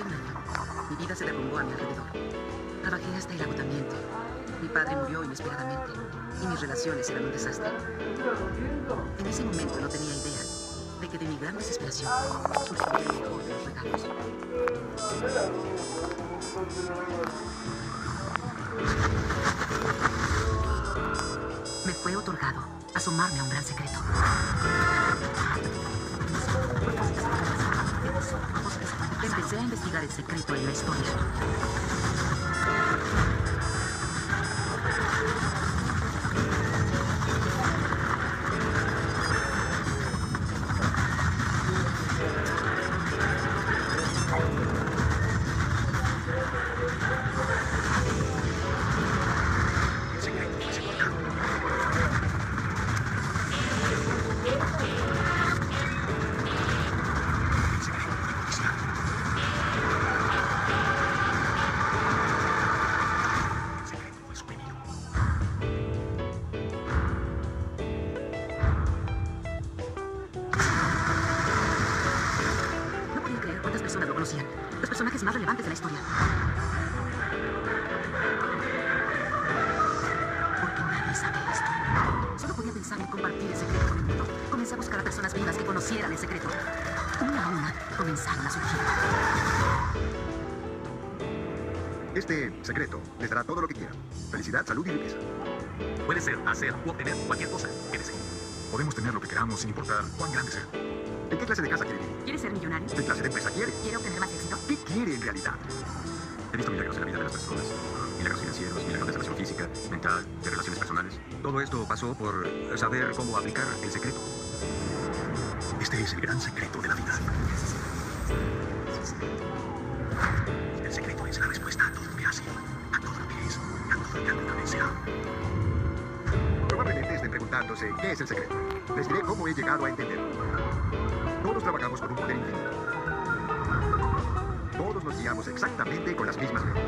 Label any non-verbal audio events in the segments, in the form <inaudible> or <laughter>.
Año, mi vida se derrumbó a mi alrededor. Trabajé hasta el agotamiento. Mi padre murió inesperadamente y mis relaciones eran un desastre. En ese momento no tenía idea de que de mi gran desesperación surgiría el mejor de los regalos. Me fue otorgado asomarme a un gran secreto. A investigar el secreto en la historia. La historia. Porque nadie sabe esto. Solo podía pensar en compartir el secreto con el mundo. Comencé a buscar a personas vivas que conocieran el secreto. Una a una comenzaron a surgir. Este secreto les dará todo lo que quieran. Felicidad, salud y riqueza. Puede ser, hacer o obtener cualquier cosa que desee. Podemos tener lo que queramos sin importar cuán grande sea. ¿En qué clase de casa quiere vivir? ¿Quieres ser millonario? ¿Qué clase de empresa quiere? ¿Quiere obtener más éxito? ¿Qué quiere en realidad? He visto milagros en la vida de las personas. Milagros financieros, milagros de sanación física, mental, de relaciones personales. Todo esto pasó por saber cómo aplicar el secreto. Este es el gran secreto de la vida. El secreto es la respuesta a todo lo que hace, a todo lo que es, a todo lo que alguna vez será. Probablemente estén preguntándose qué es el secreto. Les diré cómo he llegado a entenderlo. Trabajamos con un poder infinito. Todos nos guiamos exactamente con las mismas leyes.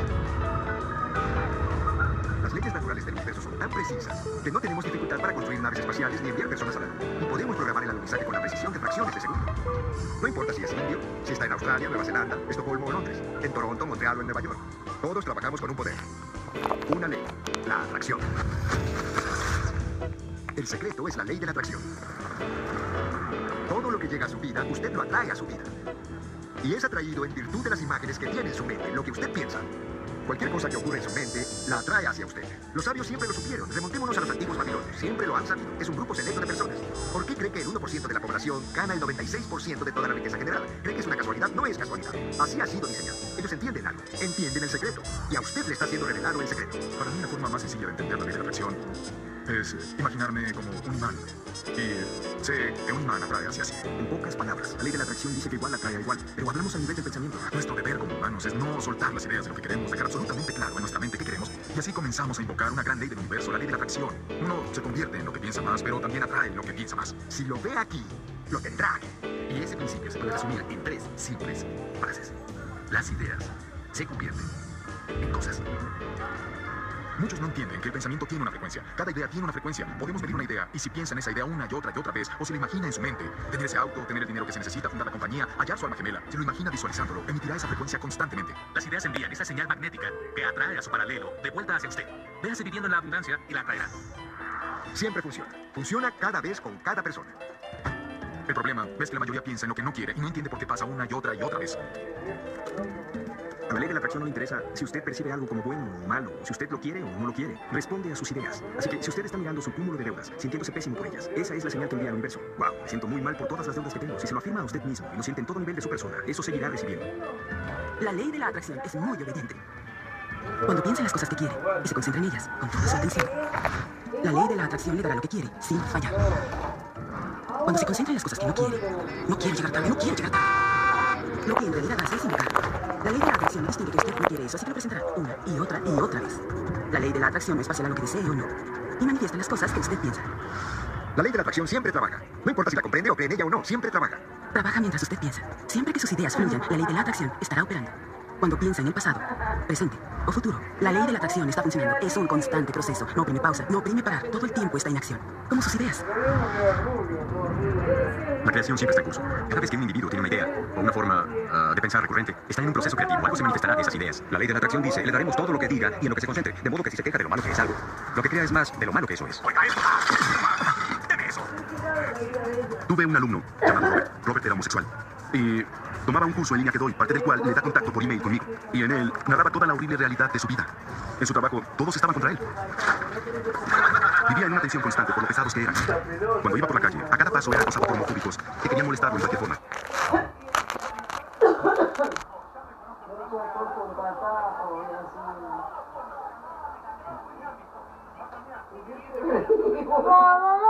Las leyes naturales del universo son tan precisas que no tenemos dificultad para construir naves espaciales ni enviar personas a la. Y podemos programar el alunizaje con la precisión de fracciones de segundo. No importa si es indio, si está en Australia, Nueva Zelanda, Estocolmo o Londres, en Toronto, Montreal o en Nueva York. Todos trabajamos con un poder. Una ley. La atracción. El secreto es la ley de la atracción. Usted lo atrae a su vida. Y es atraído en virtud de las imágenes que tiene en su mente, lo que usted piensa. Cualquier cosa que ocurre en su mente la atrae hacia usted. Los sabios siempre lo supieron. Remontémonos a los antiguos babilonios. Siempre lo han sabido. Es un grupo selecto de personas. ¿Por qué cree que el 1% de la población gana el 96% de toda la riqueza generada? ¿Cree que es una casualidad? No es casualidad. Así ha sido diseñado. Ellos entienden algo. Entienden el secreto. Y a usted le está siendo revelado el secreto. Para mí la forma más sencilla de entender la ley de atracción es imaginarme como un imán. Y sé que un imán atrae hacia sí. En pocas palabras, la ley de la atracción dice que igual atrae a igual. Pero hablamos a nivel del pensamiento. Nuestro deber como humanos es no soltar las ideas de lo que queremos, dejar absolutamente claro en nuestra mente qué queremos. Y así comenzamos a invocar una gran ley del universo, la ley de la atracción. Uno se convierte en lo que piensa más, pero también atrae lo que piensa más. Si lo ve aquí, lo tendrá aquí. Y ese principio se puede resumir en tres simples frases. Las ideas se convierten en cosas. Muchos no entienden que el pensamiento tiene una frecuencia. Cada idea tiene una frecuencia. Podemos medir una idea y si piensa en esa idea una y otra y otra vez, o se lo imagina en su mente, tener ese auto, tener el dinero que se necesita, fundar la compañía, hallar su alma gemela, se lo imagina visualizándolo, emitirá esa frecuencia constantemente. Las ideas envían esa señal magnética que atrae a su paralelo de vuelta hacia usted. Véase viviendo en la abundancia y la atraerá. Siempre funciona. Funciona cada vez con cada persona. El problema es que la mayoría piensa en lo que no quiere y no entiende por qué pasa una y otra y otra vez. La ley de la atracción no le interesa si usted percibe algo como bueno o malo, si usted lo quiere o no lo quiere. Responde a sus ideas. Así que si usted está mirando su cúmulo de deudas, sintiéndose pésimo por ellas, esa es la señal que envía al universo. Wow, me siento muy mal por todas las deudas que tengo. Si se lo afirma a usted mismo y lo siente en todo nivel de su persona, eso seguirá recibiendo. La ley de la atracción es muy obediente. Cuando piensa en las cosas que quiere y se concentra en ellas con toda su atención, la ley de la atracción le dará lo que quiere sin fallar. Cuando se concentra en las cosas que no quiere, no quiere llegar tarde, no quiere llegar tarde. Lo que en realidad hace es invocar. La ley de la atracción distingue que usted no quiere eso, así que lo presentará una y otra y otra vez. La ley de la atracción es parcial a lo que desee o no. Y manifiesta las cosas que usted piensa. La ley de la atracción siempre trabaja. No importa si la comprende o cree en ella o no, siempre trabaja. Trabaja mientras usted piensa. Siempre que sus ideas fluyan, la ley de la atracción estará operando. Cuando piensa en el pasado, presente o futuro, la ley de la atracción está funcionando. Es un constante proceso. No oprime pausa, no oprime parar. Todo el tiempo está en acción. Como sus ideas. La creación siempre está en curso. Cada vez que un individuo tiene una idea o una forma ah, de pensar recurrente, está en un proceso creativo. Algo se manifestará de esas ideas. La ley de la atracción dice, le daremos todo lo que diga y en lo que se concentre. De modo que si se queja de lo malo que es algo, lo que crea es más de lo malo que eso es. Oiga esto. Deme eso. Tuve un alumno llamado Robert. Robert era homosexual. Y tomaba un curso en línea que doy, parte del cual le da contacto por email conmigo. Y en él narraba toda la horrible realidad de su vida. En su trabajo, todos estaban contra él. Vivía en una tensión constante por lo pesados que eran. Cuando iba por la calle, a cada paso era acosado por homofóbicos que querían molestarlo en cualquier forma. <laughs>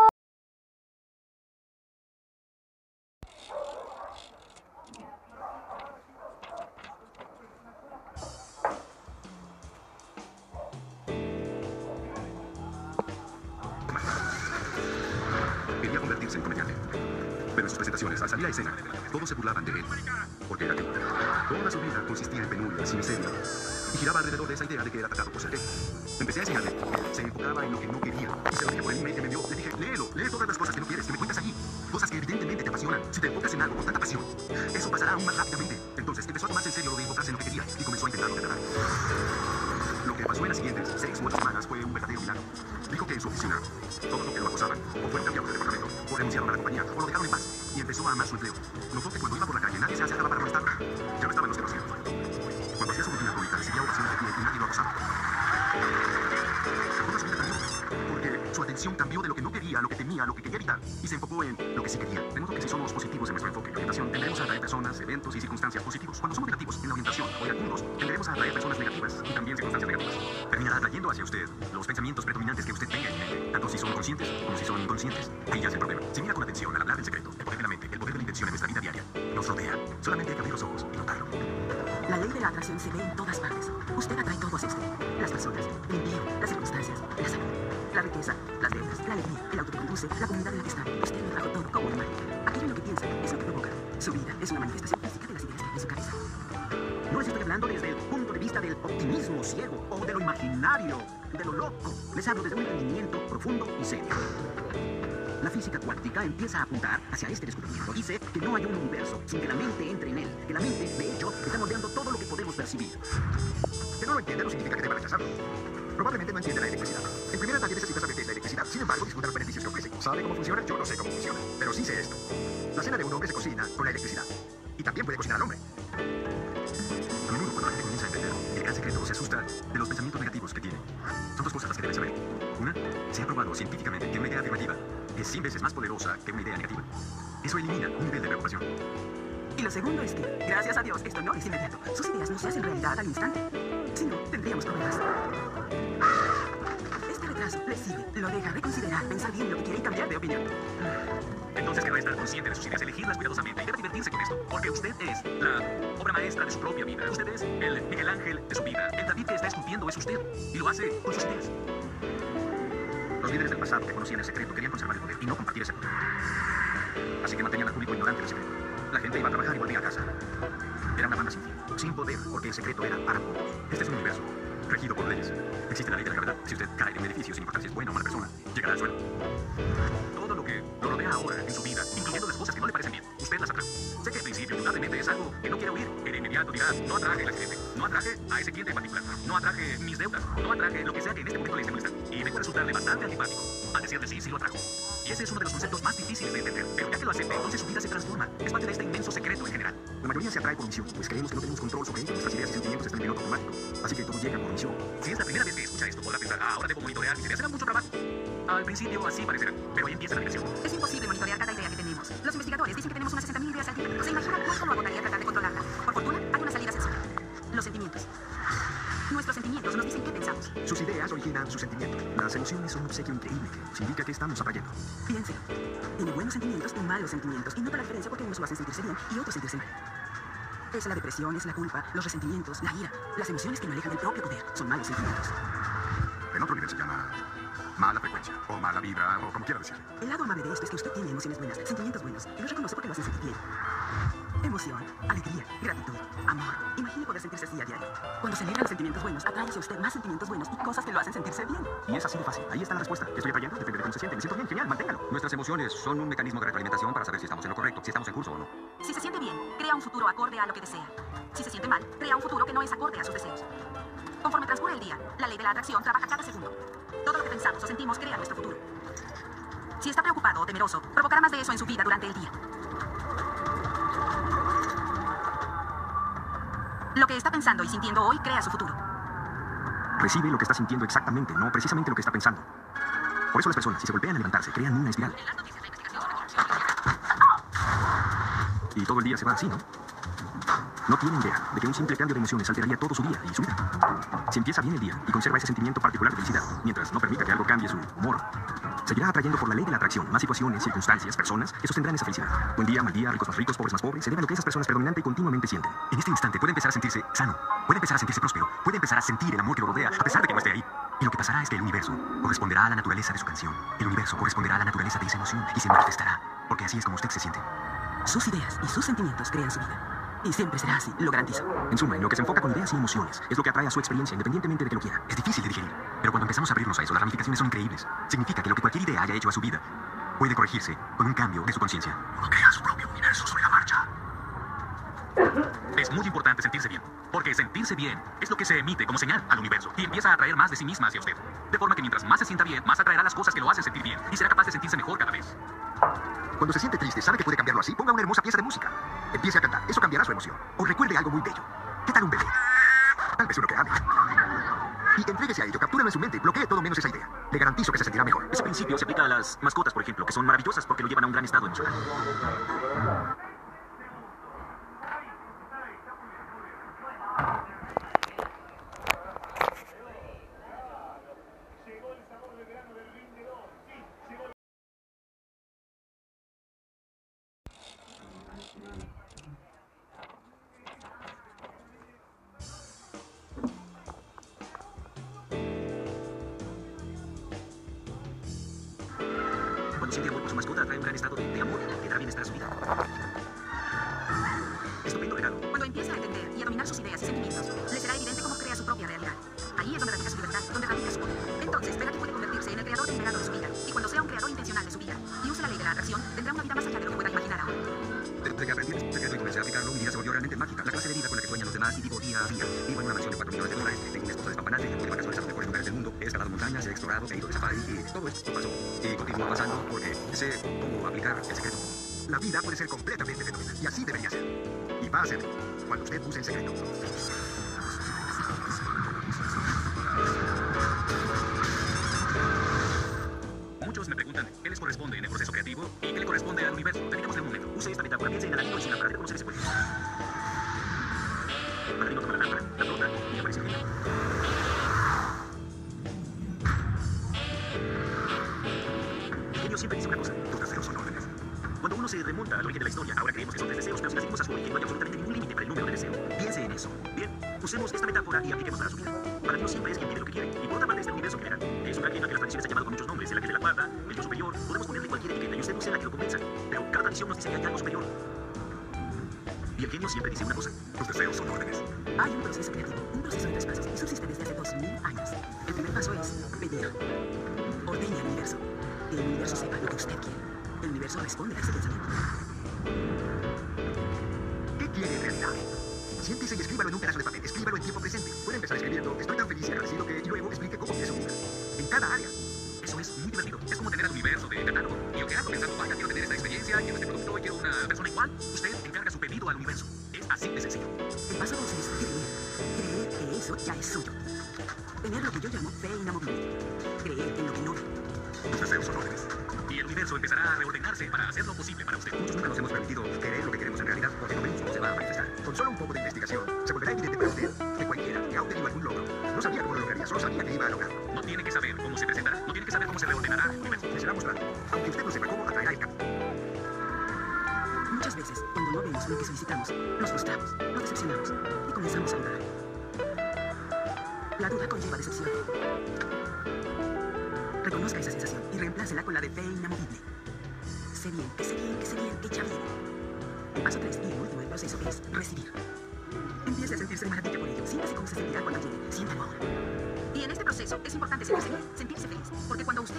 Se ve en todas partes. Usted atrae todo hacia usted. Las personas, el empleo, las circunstancias, la salud, la riqueza, las deudas, la alegría, el auto que conduce, la comunidad en la que está. Usted lo trajo todo como imán. Aquello en lo que piensa es lo que provoca. Su vida es una manifestación física de las ideas en su cabeza. No les estoy hablando desde el punto de vista del optimismo ciego o de lo imaginario, de lo loco. Les hablo desde un entendimiento profundo y serio. La física cuántica empieza a apuntar hacia este descubrimiento. Dice que no hay un universo sin que la mente entre en él. Que la mente, de hecho, está moldeando todo lo que podemos percibir. Que no lo entiende no significa que deba rechazarlo. Probablemente no entiende la electricidad. En primer ataque necesita saber qué es la electricidad. Sin embargo, disfruta los beneficios que ofrece. ¿Sabe cómo funciona? Yo no sé cómo funciona. Pero sí sé esto. La cena de un hombre se cocina con la electricidad. Y también puede cocinar al hombre. A menudo cuando la gente comienza a entender el gran secreto, se asusta de los pensamientos negativos que tiene. Son dos cosas las que debe saber. Una, se ha probado científicamente que una idea afirmativa es 100 veces más poderosa que una idea negativa. Eso elimina un nivel de preocupación. Y lo segundo es que, gracias a Dios, esto no es inmediato. Sus ideas no se hacen realidad al instante. Si no, tendríamos problemas. Este retraso le sirve, lo deja reconsiderar, pensar bien lo que quiere y cambiar de opinión. Entonces querrá estar consciente de sus ideas, elegirlas cuidadosamente y debe divertirse con esto, porque usted es la obra maestra de su propia vida. Usted es el Miguel Ángel de su vida. El David que está esculpiendo es usted y lo hace con sus ideas. Los líderes del pasado que conocían el secreto querían conservar el poder y no compartir ese poder. Así que mantenían al público ignorante del secreto. La gente iba a trabajar y volvía a casa. Era una banda sin fin, sin poder, porque el secreto era para todos. Este es un universo regido por leyes. Existe la ley de la gravedad. Si usted cae de un edificio sin importar si es buena o mala persona, llegará al suelo. Todo lo que lo rodea ahora en su vida, incluyendo las cosas que no le parecen bien, usted las atrae. Sé que al principio indudablemente es algo que no quiere oír, de inmediato dirá, no atraje el accidente, no atraje a ese cliente en particular, no atraje mis deudas, no atraje lo que sea que en este momento le esté molestando. Y a resultarle bastante antipático. Al decirle sí, sí lo atrajo. Ese es uno de los conceptos más difíciles de entender. Pero ya que lo acepte, entonces su vida se transforma. Es parte de este inmenso secreto en general. La mayoría se atrae por misión, pues creemos que no tenemos control sobre ellos. Nuestras ideas y sentimientos están en piloto automático. Así que todo llega por misión. Si es la primera vez que escucha esto, podrá pensar, ah, ahora debo monitorear mis ideas. Será mucho trabajo. Al principio así parecerá, pero ahí empieza la diversión. Es imposible monitorear cada idea que tenemos. Los investigadores increíble que nos indica que estamos atrayendo. Piénselo. Tiene buenos sentimientos y malos sentimientos. Y nota la diferencia porque unos lo hacen sentirse bien y otros sentirse mal. Es la depresión, es la culpa, los resentimientos, la ira. Las emociones que lo alejan del propio poder son malos sentimientos. En otro nivel se llama mala frecuencia, o mala vibra, o como quiera decir. El lado amable de esto es que usted tiene emociones buenas, sentimientos buenos, y los reconoce porque lo hacen sentir bien. Emoción, alegría, gratitud, amor. Imagine poder sentirse así a diario. Cuando se los sentimientos buenos, atrae hacia usted más sentimientos buenos y cosas que lo hacen sentirse bien. Y es así de fácil. Ahí está la respuesta. ¿Qué estoy atrayendo? Depende de cómo se siente. Me siento bien, genial, manténgalo. Nuestras emociones son un mecanismo de retroalimentación para saber si estamos en lo correcto, si estamos en curso o no. Si se siente bien, crea un futuro acorde a lo que desea. Si se siente mal, crea un futuro que no es acorde a sus deseos. Conforme transcurre el día, la ley de la atracción trabaja cada segundo. Todo lo que pensamos o sentimos crea nuestro futuro. Si está preocupado o temeroso, provocará más de eso en su vida durante el día. Lo que está pensando y sintiendo hoy crea su futuro. Recibe lo que está sintiendo exactamente, no precisamente lo que está pensando. Por eso las personas, si se golpean al levantarse, crean una espiral. Y todo el día se va así, ¿no? No tienen idea de que un simple cambio de emociones alteraría todo su día y su vida. Si empieza bien el día y conserva ese sentimiento particular de felicidad, mientras no permita que algo cambie su humor, seguirá atrayendo por la ley de la atracción más situaciones, circunstancias, personas que sostendrán esa felicidad. Buen día, mal día, ricos más ricos, pobres más pobres, se debe a lo que esas personas predominante y continuamente sienten. En este instante puede empezar a sentirse sano, puede empezar a sentirse próspero, puede empezar a sentir el amor que lo rodea, a pesar de que no esté ahí. Y lo que pasará es que el universo corresponderá a la naturaleza de su canción. El universo corresponderá a la naturaleza de esa emoción y se manifestará, porque así es como usted se siente. Sus ideas y sus sentimientos crean su vida. Y siempre será así, lo garantizo. En suma, en lo que se enfoca con ideas y emociones, es lo que atrae a su experiencia independientemente de que lo quiera. Es difícil de digerir, pero cuando empezamos a abrirnos a eso, las ramificaciones son increíbles. Significa que lo que cualquier idea haya hecho a su vida puede corregirse con un cambio de su conciencia. Uno crea su propio universo sobre la marcha. Es muy importante sentirse bien, porque sentirse bien es lo que se emite como señal al universo y empieza a atraer más de sí misma hacia usted. De forma que mientras más se sienta bien, más atraerá las cosas que lo hacen sentir bien y será capaz de sentirse mejor cada vez. Cuando se siente triste, sabe que puede cambiarlo así. Ponga una hermosa pieza de música. Empiece a cantar. Eso cambiará su emoción. O recuerde algo muy bello. ¿Qué tal un bebé? Tal vez uno que ame. Y entréguese a ello. Captúralo en su mente. Bloquee todo menos esa idea. Le garantizo que se sentirá mejor. Ese principio se aplica a las mascotas, por ejemplo, que son maravillosas porque lo llevan a un gran estado emocional. Y el genio siempre dice una cosa, Tus deseos son órdenes. Hay un proceso creativo, un proceso de pasos y subsiste desde hace 2000 años. El primer paso es pedir. Ordene al universo. Que el universo sepa lo que usted quiere. El universo responde a ese pensamiento. ¿Qué quiere en realidad? Siéntese y escríbalo en un pedazo de papel. Escríbalo en tiempo presente. De investigación, se volverá evidente para usted que cualquiera que ha obtenido algún logro no sabía cómo lo lograría, solo sabía que iba a lograrlo. No tiene que saber cómo se presentará, no tiene que saber cómo se reordenará será mostrado. Aunque usted no sepa cómo, atraerá el cambio. Muchas veces, cuando no vemos lo que solicitamos, nos frustramos, nos decepcionamos y comenzamos a dudar. La duda conlleva decepción. Reconozca esa sensación y reemplácela con la de fe inamovible. Sé bien, que sé bien, que sé bien, que ya. El paso 3 y el último proceso es recibir. Empiece a sentirse de maravilla por ello. Siéntase cómo se sentirá cuando llegue. Siéntalo ahora. Y en este proceso es importante sentirse bien, sentirse feliz. Porque cuando usted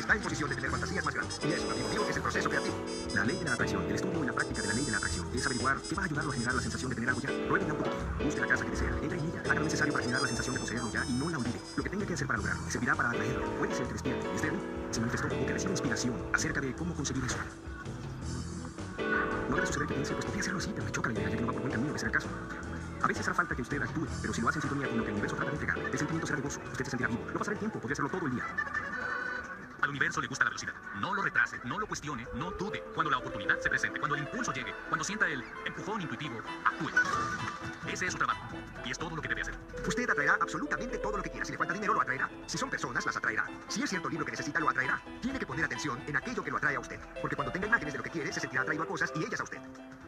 está en posición de tener fantasías más grandes. Y eso, amigo mío, es el proceso creativo. La ley de la atracción, el estudio y la práctica de la ley de la atracción es averiguar qué va a ayudarlo a generar la sensación de tener algo ya. Pruébela un poquito, busque la casa que desea, entre en ella, haga lo necesario para generar la sensación de poseerlo ya y no la olvide. Lo que tenga que hacer para lograrlo servirá para atraerlo. Puede ser que despierte, ahí, se manifestó o que reciba inspiración acerca de cómo conseguir eso. No debe suceder que piense, pues podría hacerlo así, pero me choca la idea, ya que no va por buen camino de ser el caso. A veces hará falta que usted actúe, pero si lo hace en sintonía con lo que el universo trata de entregar, el sentimiento será de gozo, usted se sentirá vivo. No pasará el tiempo, podría hacerlo todo el día. Universo le gusta la velocidad. No lo retrase, no lo cuestione, no dude. Cuando la oportunidad se presente, cuando el impulso llegue, cuando sienta el empujón intuitivo, actúe. Ese es su trabajo. Y es todo lo que debe hacer. Usted atraerá absolutamente todo lo que quiera. Si le falta dinero, lo atraerá. Si son personas, las atraerá. Si es cierto libro que necesita, lo atraerá. Tiene que poner atención en aquello que lo atrae a usted. Porque cuando tenga imágenes de lo que quiere, se sentirá atraído a cosas y ellas a usted.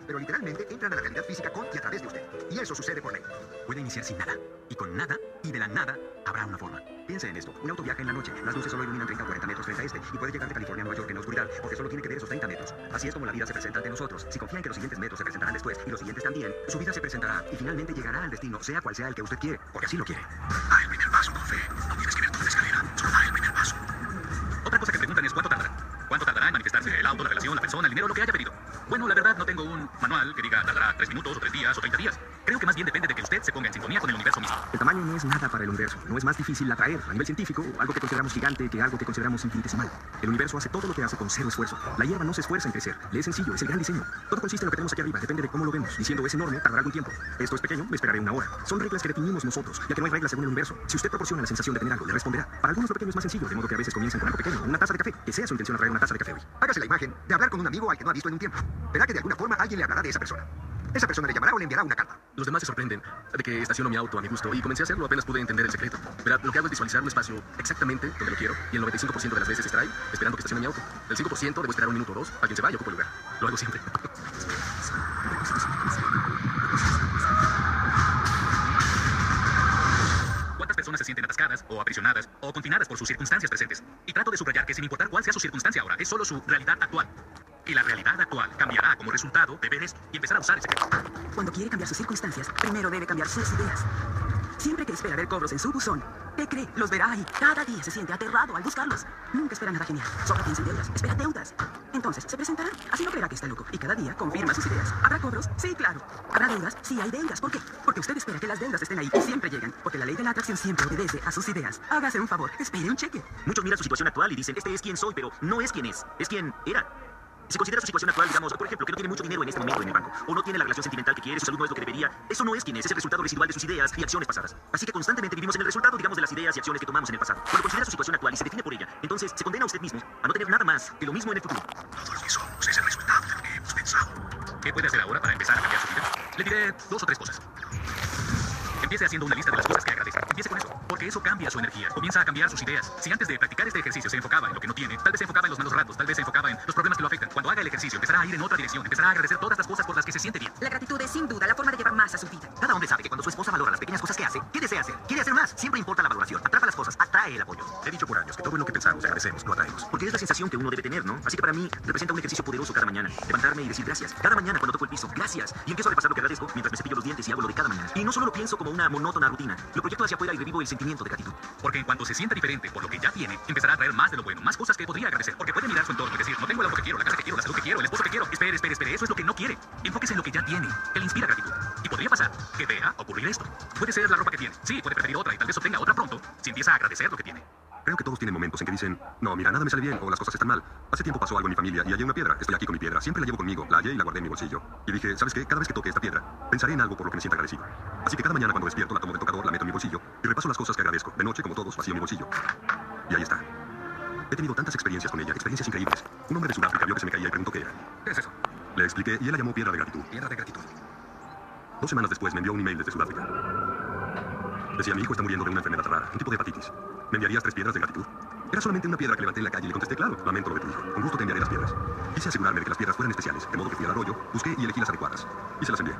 Pero literalmente entran a la realidad física con y a través de usted. Y eso sucede por ley. Puede iniciar sin nada. Y con nada, y de la nada, habrá una forma. Piensa en esto. Un auto viaja en la noche. Las luces solo iluminan 30 o 40 metros frente a este. Y puede llegar de California a Nueva York en la oscuridad, porque solo tiene que ver esos 30 metros. Así es como la vida se presenta ante nosotros. Si confía en que los siguientes metros se presentarán después, y los siguientes también, su vida se presentará. Y finalmente llegará al destino, sea cual sea el que usted quiere. Porque así lo quiere. Da el primer paso con fe. No tienes que ver toda la escalera. Solo da el primer paso. Otra cosa que preguntan es cuánto tardará. ¿Cuánto tardará en manifestarse el auto, la relación, la persona, el dinero, lo que haya pedido? Bueno, la verdad no tengo un manual que diga tardará tres minutos o tres días o 30 días. Creo que más bien depende de que usted se ponga en sintonía con el universo mismo. El tamaño no es nada para el universo. No es más difícil atraer a nivel científico algo que consideramos gigante que algo que consideramos infinitesimal. El universo hace todo lo que hace con cero esfuerzo. La hierba no se esfuerza en crecer. Le es sencillo, es el gran diseño. Todo consiste en lo que tenemos aquí arriba, depende de cómo lo vemos. Diciendo es enorme, tardará algún tiempo. Esto es pequeño, me esperaré una hora. Son reglas que definimos nosotros, ya que no hay reglas según el universo. Si usted proporciona la sensación de tener algo, le responderá. Para algunos lo pequeño es más sencillo, de modo que a veces comienzan con algo pequeño, una taza de café. Que sea su intención atraer una taza de café hoy. Hágase la imagen de hablar con un amigo al que no ha visto en un tiempo. Verá que de alguna forma alguien le hablará de esa persona. Esa persona le llamará o le enviará una carta. Los demás se sorprenden de que estaciono mi auto a mi gusto y comencé a hacerlo apenas pude entender el secreto. Verá, lo que hago es visualizar un espacio exactamente donde lo quiero y el 95% de las veces estará ahí, esperando que estacione mi auto. El 5% debo esperar un minuto o dos, alguien se va y ocupo el lugar. Lo hago siempre. ¿Cuántas personas se sienten atascadas o aprisionadas o confinadas por sus circunstancias presentes? Y trato de subrayar que sin importar cuál sea su circunstancia ahora, es solo su realidad actual. Y la realidad actual cambiará como resultado de ver esto y empezar a usar ese. Cuando quiere cambiar sus circunstancias, primero debe cambiar sus ideas. Siempre que espera ver cobros en su buzón, ¿qué cree? Los verá ahí. Cada día se siente aterrado al buscarlos. Nunca espera nada genial. Solo piensa en deudas. Espera deudas. Entonces, se presentarán. Así no creerá que está loco. Y cada día confirma sus ideas. ¿Habrá cobros? Sí, claro. ¿Habrá deudas? Sí, hay deudas. ¿Por qué? Porque usted espera que las deudas estén ahí y siempre llegan. Porque la ley de la atracción siempre obedece a sus ideas. Hágase un favor. Espere un cheque. Muchos miran su situación actual y dicen, este es quien soy, pero no es quien es, es quien era. Si considera su situación actual, digamos, por ejemplo, que no tiene mucho dinero en este momento en el banco, o no tiene la relación sentimental que quiere, su salud no es lo que debería, eso no es quien es, es el resultado residual de sus ideas y acciones pasadas. Así que constantemente vivimos en el resultado, digamos, de las ideas y acciones que tomamos en el pasado. Cuando considera su situación actual y se define por ella, entonces se condena a usted mismo a no tener nada más que lo mismo en el futuro. Todo somos es el resultado de lo que hemos pensado. ¿Qué puede hacer ahora para empezar a cambiar su vida? Le diré dos o tres cosas. Empiece haciendo una lista de las cosas que agradece. Empiece con eso, porque eso cambia su energía. Comienza a cambiar sus ideas. Si antes de practicar este ejercicio se enfocaba en lo que no tiene, tal vez se enfocaba en los malos ratos, tal vez se enfocaba en los problemas que lo afectan. El ejercicio, empezará a ir en otra dirección, empezará a agradecer todas las cosas por las que se siente bien. La gratitud es sin duda la forma de llevar más a su vida. Cada hombre sabe que cuando su esposa valora las pequeñas cosas que hace, ¿qué desea hacer? Quiere hacer más. Siempre importa la valoración. Atrapa las cosas, atrae el apoyo. He dicho por años que todo lo que pensamos agradecemos lo atraemos. Porque es la sensación que uno debe tener, ¿no? Así que para mí representa un ejercicio poderoso cada mañana. Levantarme y decir gracias. Cada mañana cuando toco el piso, gracias. Y empiezo a repasar lo que agradezco mientras me cepillo los dientes y hago lo de cada mañana. Y no solo lo pienso como una monótona rutina, lo proyecto hacia afuera y revivo el sentimiento de gratitud. Porque en cuanto se sienta diferente por lo que ya tiene, empezará a traer más de lo bueno, más cosas que podría agradecer. Porque puede mirar su entorno y decir, no Espere, espere, espere, eso es lo que no quiere. Enfóquese en lo que ya tiene, le inspira gratitud. Y podría pasar que vea ocurrir esto. Puede ser la ropa que tiene. Sí, puede preferir otra y tal vez obtenga otra pronto si empieza a agradecer lo que tiene. Creo que todos tienen momentos en que dicen, no, mira, nada me sale bien o las cosas están mal. Hace tiempo pasó algo en mi familia y hallé una piedra. Estoy aquí con mi piedra. Siempre la llevo conmigo. La hallé y la guardé en mi bolsillo. Y dije, ¿sabes qué? Cada vez que toque esta piedra, pensaré en algo por lo que me sienta agradecido. Así que cada mañana cuando despierto la tomo del tocador, la meto en mi bolsillo y repaso las cosas que agradezco. De noche, como todos, vacío mi bolsillo. Y ahí está. He tenido tantas experiencias con ella, experiencias increíbles. Un hombre de Sudáfrica vio que se me caía y preguntó qué era. ¿Qué es eso? Le expliqué y él la llamó piedra de gratitud. Piedra de gratitud. Dos semanas después me envió un email desde Sudáfrica. Decía, mi hijo está muriendo de una enfermedad rara, un tipo de hepatitis. ¿Me enviarías tres piedras de gratitud? Era solamente una piedra que levanté en la calle y le contesté, claro, lamento lo de tu hijo. Con gusto te enviaré las piedras. Quise asegurarme de que las piedras fueran especiales, de modo que fui al arroyo, busqué y elegí las adecuadas. Y se las envié.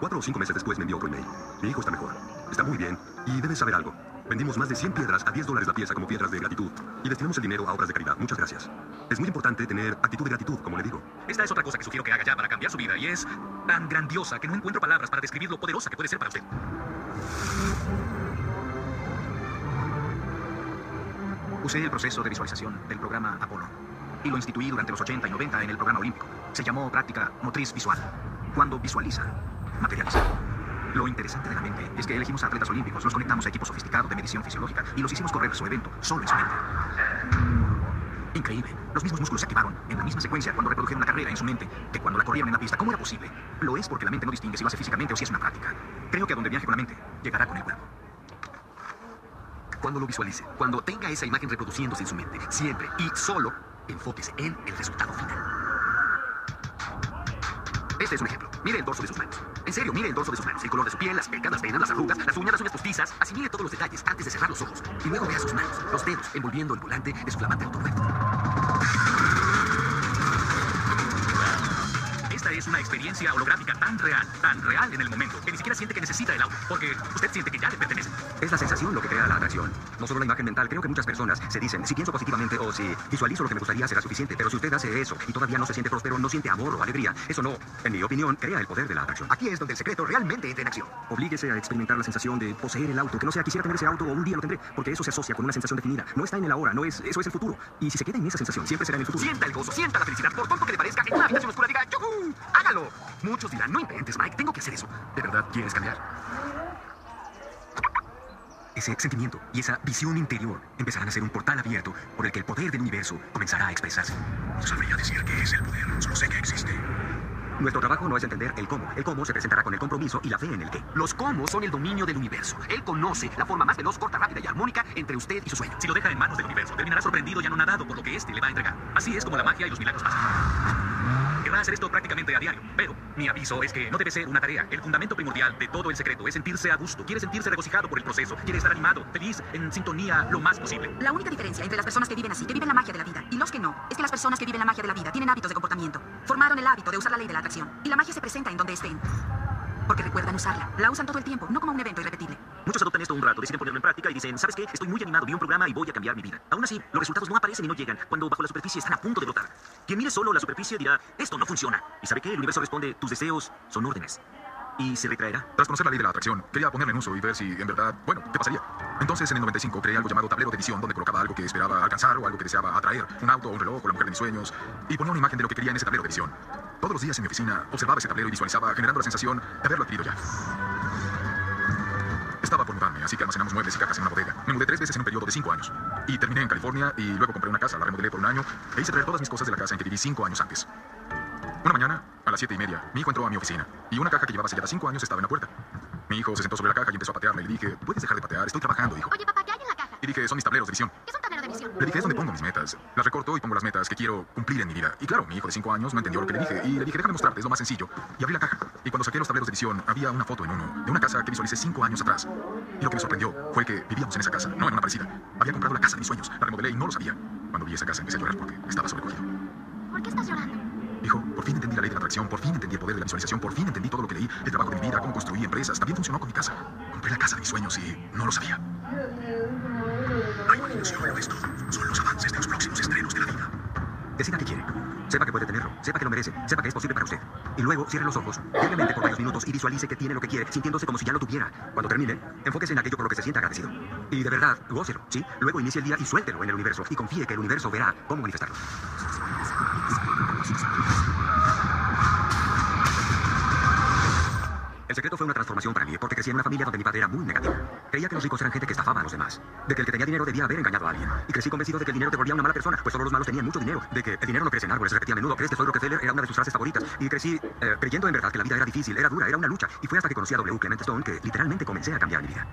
Cuatro o cinco meses después me envió otro email. Mi hijo está mejor. Está muy bien. Y debes saber algo. Vendimos más de 100 piedras a 10 dólares la pieza como piedras de gratitud. Y destinamos el dinero a obras de caridad. Muchas gracias. Es muy importante tener actitud de gratitud, como le digo. Esta es otra cosa que sugiero que haga ya para cambiar su vida y es tan grandiosa que no encuentro palabras para describir lo poderosa que puede ser para usted. Usé el proceso de visualización del programa Apolo y lo instituí durante los 80 y 90 en el programa olímpico. Se llamó práctica motriz visual. Cuando visualiza, materializa. Lo interesante de la mente es que elegimos a atletas olímpicos, los conectamos a equipos sofisticados de medición fisiológica y los hicimos correr su evento solo en su mente. Increíble. Los mismos músculos se activaron en la misma secuencia cuando reprodujeron la carrera en su mente que cuando la corrieron en la pista. ¿Cómo era posible? Lo es porque la mente no distingue si lo hace físicamente o si es una práctica. Creo que a donde viaje con la mente, llegará con el cuerpo. Cuando lo visualice, cuando tenga esa imagen reproduciéndose en su mente, siempre y solo, enfóquese en el resultado final. Este es un ejemplo. Mire el dorso de sus manos. En serio, mire el dorso de sus manos. El color de su piel, las pecas, las venas, las arrugas, las uñas, las uñas postizas. Asimile todos los detalles antes de cerrar los ojos. Y luego vea sus manos, los dedos, envolviendo el volante de su flamante. Es una experiencia holográfica tan real, tan real en el momento, que ni siquiera siente que necesita el auto, porque usted siente que ya le pertenece. Es la sensación lo que crea la atracción. No solo la imagen mental. Creo que muchas personas se dicen, si pienso positivamente o si visualizo lo que me gustaría será suficiente. Pero si usted hace eso y todavía no se siente próspero, no siente amor o alegría, eso no, en mi opinión, crea el poder de la atracción. Aquí es donde el secreto realmente entra en acción. Oblíguese a experimentar la sensación de poseer el auto, que no sea quisiera tener ese auto o un día lo tendré, porque eso se asocia con una sensación definida. No está en el ahora, no es, eso es el futuro. Y si se queda en esa sensación, siempre será en el futuro. Sienta el gozo, sienta la felicidad, por tonto que le parezca, en una habitación oscura diga, ¡Yujú! ¡Hágalo! Muchos dirán, no inventes, Mike, tengo que hacer eso. ¿De verdad quieres cambiar? Ese sentimiento y esa visión interior empezarán a ser un portal abierto por el que el poder del universo comenzará a expresarse. No sabría decir qué es el poder, solo sé que existe. Nuestro trabajo no es entender el cómo. El cómo se presentará con el compromiso y la fe en el qué. Los cómo son el dominio del universo. Él conoce la forma más veloz, corta, rápida y armónica entre usted y su sueño. Si lo deja en manos del universo, terminará sorprendido y anonadado por lo que éste le va a entregar. Así es como la magia y los milagros pasan. Querrá hacer esto prácticamente a diario, pero mi aviso es que no debe ser una tarea. El fundamento primordial de todo el secreto es sentirse a gusto. Quiere sentirse regocijado por el proceso. Quiere estar animado, feliz, en sintonía lo más posible. La única diferencia entre las personas que viven así, que viven la magia de la vida, y los que no, es que las personas que viven la magia de la vida tienen hábitos de comportamiento. Formaron el hábito de usar la ley de la atracción. Y la magia se presenta en donde estén. Porque recuerdan usarla. La usan todo el tiempo, no como un evento irrepetible. Muchos adoptan esto un rato, deciden ponerlo en práctica y dicen, ¿sabes qué? Estoy muy animado, vi un programa y voy a cambiar mi vida. Aún así, los resultados no aparecen y no llegan cuando bajo la superficie están a punto de brotar. Quien mire solo la superficie dirá, esto no funciona. ¿Y sabe qué? El universo responde, tus deseos son órdenes. Y se retraerá. Tras conocer la ley de la atracción, quería ponerla en uso y ver si, en verdad, bueno, ¿qué pasaría? Entonces, en el 95, creé algo llamado tablero de visión, donde colocaba algo que esperaba alcanzar o algo que deseaba atraer, un auto, un reloj o la mujer de mis sueños, y ponía una imagen de lo que quería en ese tablero de visión. Todos los días en mi oficina observaba ese tablero y visualizaba, generando la sensación de haberlo adquirido ya. Estaba por mudarme, así que almacenamos muebles y cajas en una bodega. Me mudé tres veces en un periodo de cinco años. Y terminé en California y luego compré una casa, la remodelé por un año e hice traer todas mis cosas de la casa en que viví cinco años antes. Una mañana, las siete y media, mi hijo entró a mi oficina y una caja que llevaba sellada cinco años estaba en la puerta. Mi hijo se sentó sobre la caja y empezó a patearla y le dije, ¿puedes dejar de patear? Estoy trabajando, hijo. Oye, papá, ¿qué hay en la caja? Y dije, son mis tableros de visión. Es un tablero de visión. Le dije, es donde pongo mis metas. Las recorto y pongo las metas que quiero cumplir en mi vida. Y claro, mi hijo de cinco años no entendió lo que le dije. Y le dije, déjame mostrarte, es lo más sencillo. Y abrí la caja. Y cuando saqué los tableros de visión, había una foto en uno de una casa que visualicé cinco años atrás. Y lo que me sorprendió fue que vivíamos en esa casa, no en una parecida. Había comprado la casa de mis sueños, la remodelé y no lo sabía. Cuando vi esa casa empecé a llorar porque estaba sobrecogido. ¿Por qué estás llorando? Hijo, por fin entendí la ley de la atracción, por fin entendí el poder de la visualización, por fin entendí todo lo que leí, el trabajo de mi vida, cómo construí empresas. También funcionó con mi casa. Compré la casa de mis sueños y no lo sabía. La imaginación lo es todo. Son los avances de los próximos estrenos. Decida que quiere. Sepa que puede tenerlo. Sepa que lo merece. Sepa que es posible para usted. Y luego cierre los ojos, brevemente por varios minutos y visualice que tiene lo que quiere, sintiéndose como si ya lo tuviera. Cuando termine, enfóquese en aquello por lo que se sienta agradecido. Y de verdad, gócelo, ¿sí? Luego inicie el día y suéltelo en el universo. Y confíe que el universo verá cómo manifestarlo. El secreto fue una transformación para mí, porque crecí en una familia donde mi padre era muy negativo. Creía que los ricos eran gente que estafaba a los demás. De que el que tenía dinero debía haber engañado a alguien. Y crecí convencido de que el dinero te volvía una mala persona, pues solo los malos tenían mucho dinero. De que el dinero no crece en árboles, repetía a menudo que este fue Rockefeller era una de sus frases favoritas. Y crecí eh, creyendo en verdad que la vida era difícil, era dura, era una lucha. Y fue hasta que conocí a W. Clement Stone que literalmente comencé a cambiar mi vida.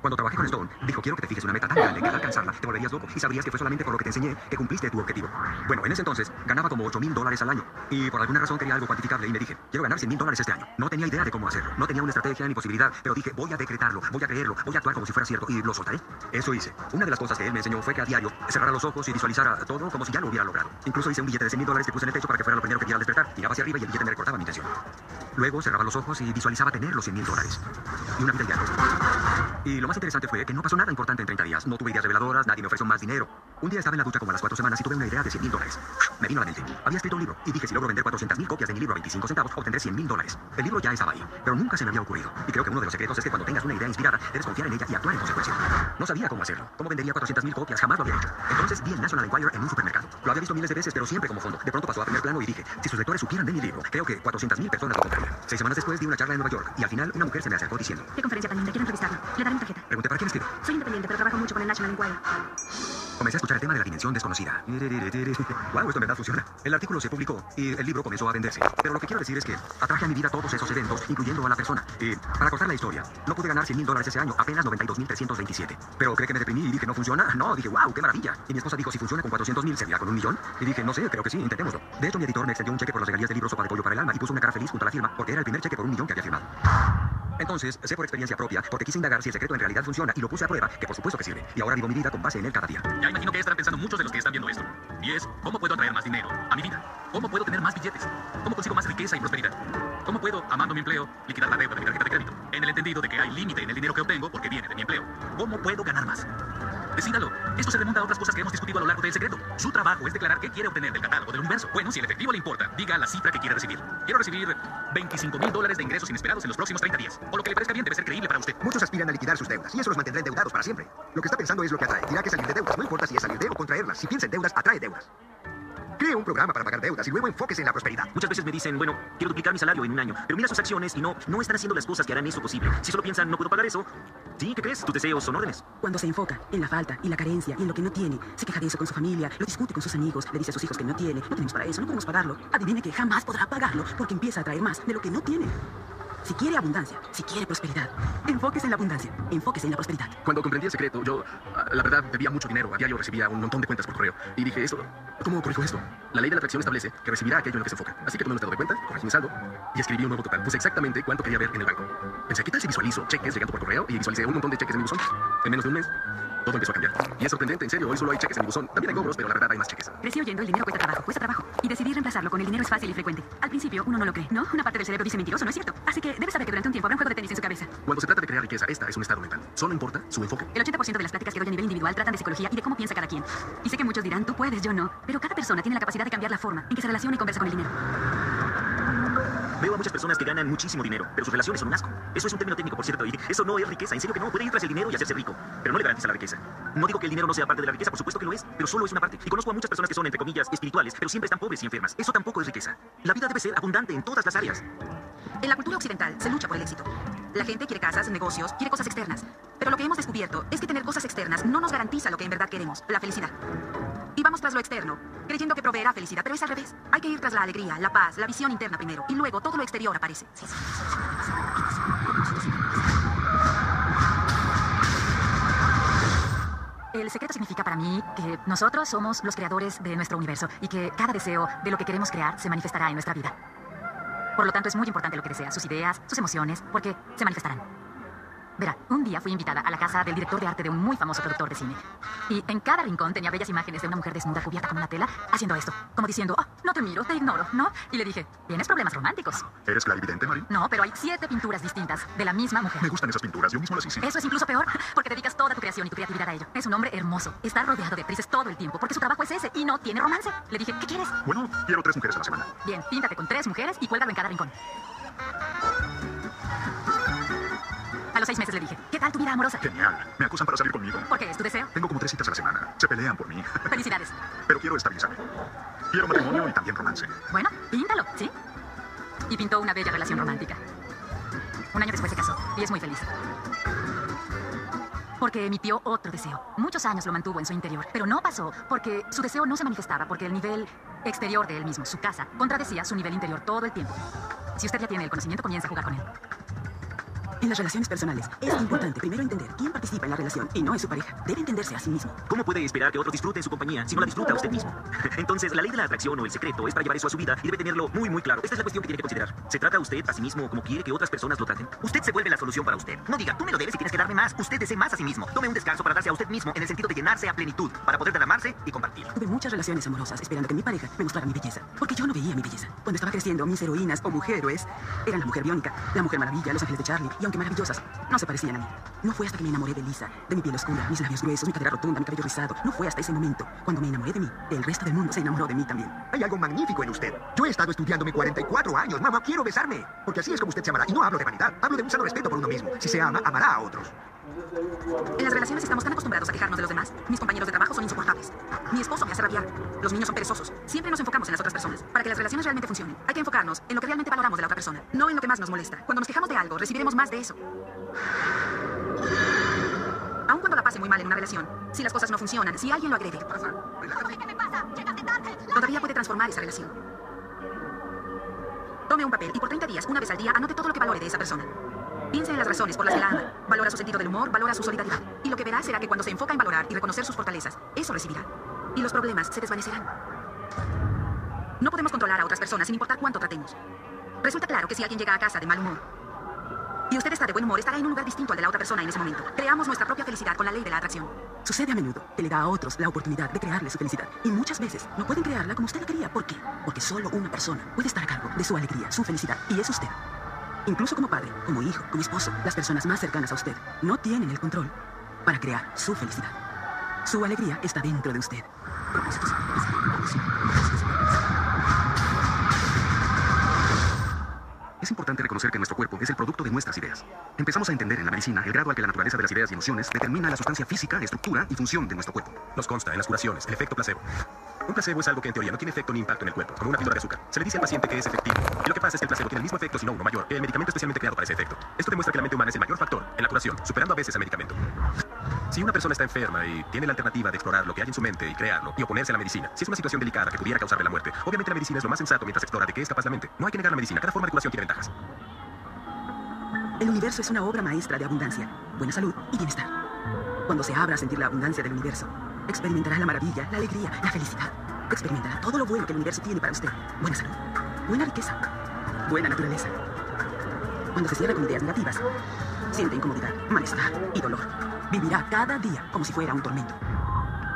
Cuando trabajé con Stone, dijo, quiero que te fijes una meta tan grande que al alcanzarla te volverías loco y sabrías que fue solamente por lo que te enseñé que cumpliste tu objetivo. Bueno, en ese entonces ganaba como 8 mil dólares al año y por alguna razón quería algo cuantificable y me dije, quiero ganar 100 mil dólares este año. No tenía idea de cómo hacerlo, no tenía una estrategia ni posibilidad, pero dije, voy a decretarlo, voy a creerlo, voy a actuar como si fuera cierto y lo soltaré. Eso hice. Una de las cosas que él me enseñó fue que a diario cerrara los ojos y visualizara todo como si ya lo hubiera logrado. Incluso hice un billete de 100 mil dólares que puse en el techo para que fuera lo primero que diera al despertar. Miraba hacia arriba y el billete me recordaba mi intención. Luego cerraba los ojos y visualizaba tener los 100 mil dólares. Y una vida ideal. Y lo más interesante fue que no pasó nada importante en 30 días. No tuve ideas reveladoras, nadie me ofreció más dinero. Un día estaba en la ducha como a las cuatro semanas y tuve una idea de 100 mil dólares. Me vino a la mente. Había escrito un libro y dije, si logro vender 400 mil copias de mi libro a 25 centavos, obtendré 100 mil dólares. El libro ya estaba ahí, pero nunca se me había ocurrido. Y creo que uno de los secretos es que cuando tengas una idea inspirada, debes confiar en ella y actuar en consecuencia. No sabía cómo hacerlo. ¿Cómo vendería 400 mil copias? Jamás lo había hecho. Entonces vi el National Enquirer en un supermercado. Lo había visto miles de veces, pero siempre como fondo. De pronto pasó a primer plano y dije, si sus lectores supieran de mi libro, creo que 400 mil personas lo comprarían. Seis semanas después di una charla en Nueva York y al final una mujer se me acercó diciendo, Qué conferencia tan linda, quiero entrevistarlo. Le daré mi tarjeta. pregunté, ¿para quién escribe? Soy independiente, pero trabajo mucho con el National Enquirer. Comencé a escuchar el tema de la dimensión desconocida. Wow, esto en verdad funciona. El artículo se publicó y el libro comenzó a venderse. Pero lo que quiero decir es que atraje a mi vida todos esos eventos, incluyendo a la persona. Y para cortar la historia, no pude ganar 100 mil dólares ese año, apenas 92.327. Pero cree que me deprimí y dije, ¿no funciona? <laughs> No, dije, wow, qué maravilla. Y mi esposa dijo, si funciona con 400 mil, ¿sería con un millón? Y dije, no sé, creo que sí, intentémoslo. De hecho, mi editor me extendió un cheque por las regalías del libro Sopa de Pollo para el Alma y puso una cara feliz junto a la firma porque era el primer cheque por un millón que había firmado. Entonces, sé por experiencia propia, porque quise indagar si el secreto en realidad funciona y lo puse a prueba, que por supuesto que sirve. Y ahora vivo mi vida con base en él cada día. Ya imagino que estarán pensando muchos de los que están viendo esto. Y es, ¿cómo puedo atraer más dinero a mi vida? ¿Cómo puedo tener más billetes? ¿Cómo consigo más riqueza y prosperidad? ¿Cómo puedo, amando mi empleo, liquidar la deuda de mi tarjeta de crédito? En el entendido de que hay límite en el dinero que obtengo porque viene de mi empleo. ¿Cómo puedo ganar más? Decídalo. Esto se remonta a otras cosas que hemos discutido a lo largo del secreto. Su trabajo es declarar qué quiere obtener del catálogo del universo. Bueno, si el efectivo le importa, diga la cifra que quiere recibir. Quiero recibir 25 mil dólares de ingresos inesperados en los próximos 30 días. O lo que le parezca bien debe ser creíble para usted. Muchos aspiran a liquidar sus deudas y eso los mantendrá endeudados para siempre. Lo que está pensando es lo que atrae. Dirá que salir de deudas. No importa si es salir de o contraerlas. Si piensa en deudas, atrae deudas. Cree un programa para pagar deudas y luego enfóquese en la prosperidad. Muchas veces me dicen, bueno, quiero duplicar mi salario en un año, pero mira sus acciones y no, no están haciendo las cosas que harán eso posible. Si solo piensan, no puedo pagar eso, sí, ¿qué crees? Tus deseos son órdenes. Cuando se enfoca en la falta y la carencia y en lo que no tiene, se queja de eso con su familia, lo discute con sus amigos, le dice a sus hijos que no tiene, no tenemos para eso, no podemos pagarlo. Adivine que jamás podrá pagarlo porque empieza a traer más de lo que no tiene. Si quiere abundancia, si quiere prosperidad, enfóquese en la abundancia, enfóquese en la prosperidad. Cuando comprendí el secreto, yo, ah, la verdad, debía mucho dinero. A diario recibía un montón de cuentas por correo. Y dije, esto, ¿cómo corrijo esto? La ley de la atracción establece que recibirá aquello en lo que se enfoca. Así que tomé un estado de cuenta, corregí mi saldo y escribí un nuevo total. Puse exactamente cuánto quería ver en el banco. Pensé, ¿qué tal si visualizo cheques llegando por correo? Y visualicé un montón de cheques en mi buzón. En menos de un mes, todo empezó a cambiar. Y es sorprendente, en serio, hoy solo hay cheques en mi buzón. También hay cobros, pero la verdad hay más cheques. Crecí oyendo el dinero cuesta trabajo, cuesta trabajo. Y decidí reemplazarlo con el dinero es fácil y frecuente. Al principio uno no lo cree, ¿no? Una parte del cerebro dice mentiroso, no es cierto. Así que debes saber que durante un tiempo habrá un juego de tenis en su cabeza. Cuando se trata de crear riqueza, esta es un estado mental. Solo importa su enfoque. El 80% de las pláticas que doy a nivel individual tratan de psicología y de cómo piensa cada quien. Y sé que muchos dirán, tú puedes, yo no. Pero cada persona tiene la capacidad de cambiar la forma en que se relaciona y conversa con el dinero. Veo a muchas personas que ganan muchísimo dinero, pero sus relaciones son un asco. Eso es un término técnico, por cierto, y eso no es riqueza. En serio que no, puede ir tras el dinero y hacerse rico, pero no le garantiza la riqueza. No digo que el dinero no sea parte de la riqueza, por supuesto que lo es, pero solo es una parte. Y conozco a muchas personas que son, entre comillas, espirituales, pero siempre están pobres y enfermas. Eso tampoco es riqueza. La vida debe ser abundante en todas las áreas. En la cultura occidental se lucha por el éxito. La gente quiere casas, negocios, quiere cosas externas. Pero lo que hemos descubierto es que tener cosas externas no nos garantiza lo que en verdad queremos, la felicidad. Y vamos tras lo externo, creyendo que proveerá felicidad, pero es al revés. Hay que ir tras la alegría, la paz, la visión interna primero, y luego todo lo exterior aparece. Sí, sí, El secreto significa para mí que nosotros somos los creadores de nuestro universo y que cada deseo de lo que queremos crear se manifestará en nuestra vida. Por lo tanto, es muy importante lo que deseas, sus ideas, sus emociones, porque se manifestarán. Verá, un día fui invitada a la casa del director de arte de un muy famoso productor de cine. Y en cada rincón tenía bellas imágenes de una mujer desnuda cubierta con una tela, haciendo esto, como diciendo, oh, no te miro, te ignoro, ¿no? Y le dije, ¿tienes problemas románticos? ¿Eres clarividente, Mari? No, pero hay siete pinturas distintas de la misma mujer. Me gustan esas pinturas, yo mismo las hice. Eso es incluso peor, porque dedicas toda tu creación y tu creatividad a ello. Es un hombre hermoso. Está rodeado de actrices todo el tiempo, porque su trabajo es ese y no tiene romance. Le dije, ¿qué quieres? Bueno, quiero tres mujeres a la semana. Bien, píntate con tres mujeres y cuélgalo en cada rincón. A los seis meses le dije, ¿qué tal tu vida amorosa? Genial. Me acusan para salir conmigo. ¿Por qué? ¿Es tu deseo? Tengo como tres citas a la semana. Se pelean por mí. Felicidades. Pero quiero estabilizarme. Quiero matrimonio y también romance. Bueno, píntalo, ¿sí? Y pintó una bella relación romántica. Un año después se casó y es muy feliz. Porque emitió otro deseo. Muchos años lo mantuvo en su interior, pero no pasó porque su deseo no se manifestaba, porque el nivel exterior de él mismo, su casa, contradecía su nivel interior todo el tiempo. Si usted ya tiene el conocimiento, comienza a jugar con él. En las relaciones personales es importante primero entender quién participa en la relación y no es su pareja. Debe entenderse a sí mismo. ¿Cómo puede esperar que otros disfruten su compañía si no la disfruta usted mismo? <laughs> Entonces, la ley de la atracción o el secreto es para llevar eso a su vida y debe tenerlo muy, muy claro. Esta es la cuestión que tiene que considerar. ¿Se trata usted a sí mismo como quiere que otras personas lo traten? Usted se vuelve la solución para usted. No diga, tú me lo debes y tienes que darme más. Usted desee más a sí mismo. Tome un descanso para darse a usted mismo en el sentido de llenarse a plenitud, para poder derramarse y compartir. Tuve muchas relaciones amorosas esperando que mi pareja me mostrara mi belleza, porque yo no veía mi belleza. Cuando estaba creciendo, mis heroínas o mujeres eran la mujer biónica, la mujer maravilla, los ángeles de Charlie, y aunque maravillosas, no se parecían a mí. No fue hasta que me enamoré de Lisa, de mi piel oscura, mis labios gruesos, mi cadera rotunda, mi cabello rizado. No fue hasta ese momento, cuando me enamoré de mí, el resto del mundo se enamoró de mí también. Hay algo magnífico en usted. Yo he estado estudiándome 44 años. Mamá, quiero besarme. Porque así es como usted se amará. Y no hablo de vanidad. Hablo de un sano respeto por uno mismo. Si se ama, amará a otros. En las relaciones estamos tan acostumbrados a quejarnos de los demás. Mis compañeros de trabajo son insoportables. Mi esposo me hace rabiar. Los niños son perezosos. Siempre nos enfocamos en las otras personas. Para que las relaciones realmente funcionen, hay que enfocarnos en lo que realmente valoramos de la otra persona, no en lo que más nos molesta. Cuando nos quejamos de algo, recibiremos más de eso. Aun cuando la pase muy mal en una relación, si las cosas no funcionan, si alguien lo agrede, todavía puede transformar esa relación. Tome un papel y por 30 días, una vez al día, anote todo lo que valore de esa persona. Piense en las razones por las que la ama. Valora su sentido del humor, valora su solidaridad. Y lo que verá será que cuando se enfoca en valorar y reconocer sus fortalezas, eso recibirá. Y los problemas se desvanecerán. No podemos controlar a otras personas sin importar cuánto tratemos. Resulta claro que si alguien llega a casa de mal humor y usted está de buen humor, estará en un lugar distinto al de la otra persona en ese momento. Creamos nuestra propia felicidad con la ley de la atracción. Sucede a menudo que le da a otros la oportunidad de crearle su felicidad. Y muchas veces no pueden crearla como usted la quería. ¿Por qué? Porque solo una persona puede estar a cargo de su alegría, su felicidad. Y es usted. Incluso como padre, como hijo, como esposo, las personas más cercanas a usted no tienen el control para crear su felicidad. Su alegría está dentro de usted. Es importante reconocer que nuestro cuerpo es el producto de nuestras ideas. Empezamos a entender en la medicina el grado al que la naturaleza de las ideas y emociones determina la sustancia física, estructura y función de nuestro cuerpo. Nos consta en las curaciones el efecto placebo. Un placebo es algo que en teoría no tiene efecto ni impacto en el cuerpo, como una píldora de azúcar. Se le dice al paciente que es efectivo. Y lo que pasa es que el placebo tiene el mismo efecto, si no uno mayor, que el medicamento especialmente creado para ese efecto. Esto demuestra que la mente humana es el mayor factor en la curación, superando a veces al medicamento. Si una persona está enferma y tiene la alternativa de explorar lo que hay en su mente y crearlo y oponerse a la medicina, si es una situación delicada que pudiera causarle la muerte, obviamente la medicina es lo más sensato mientras explora de qué es capaz la mente. No hay que negar la medicina, cada forma de curación tiene ventajas. El universo es una obra maestra de abundancia, buena salud y bienestar. Cuando se abra a sentir la abundancia del universo, experimentará la maravilla, la alegría, la felicidad. Experimentará todo lo bueno que el universo tiene para usted. Buena salud, buena riqueza, buena naturaleza. Cuando se cierra con ideas negativas, siente incomodidad, malestar y dolor. Vivirá cada día como si fuera un tormento.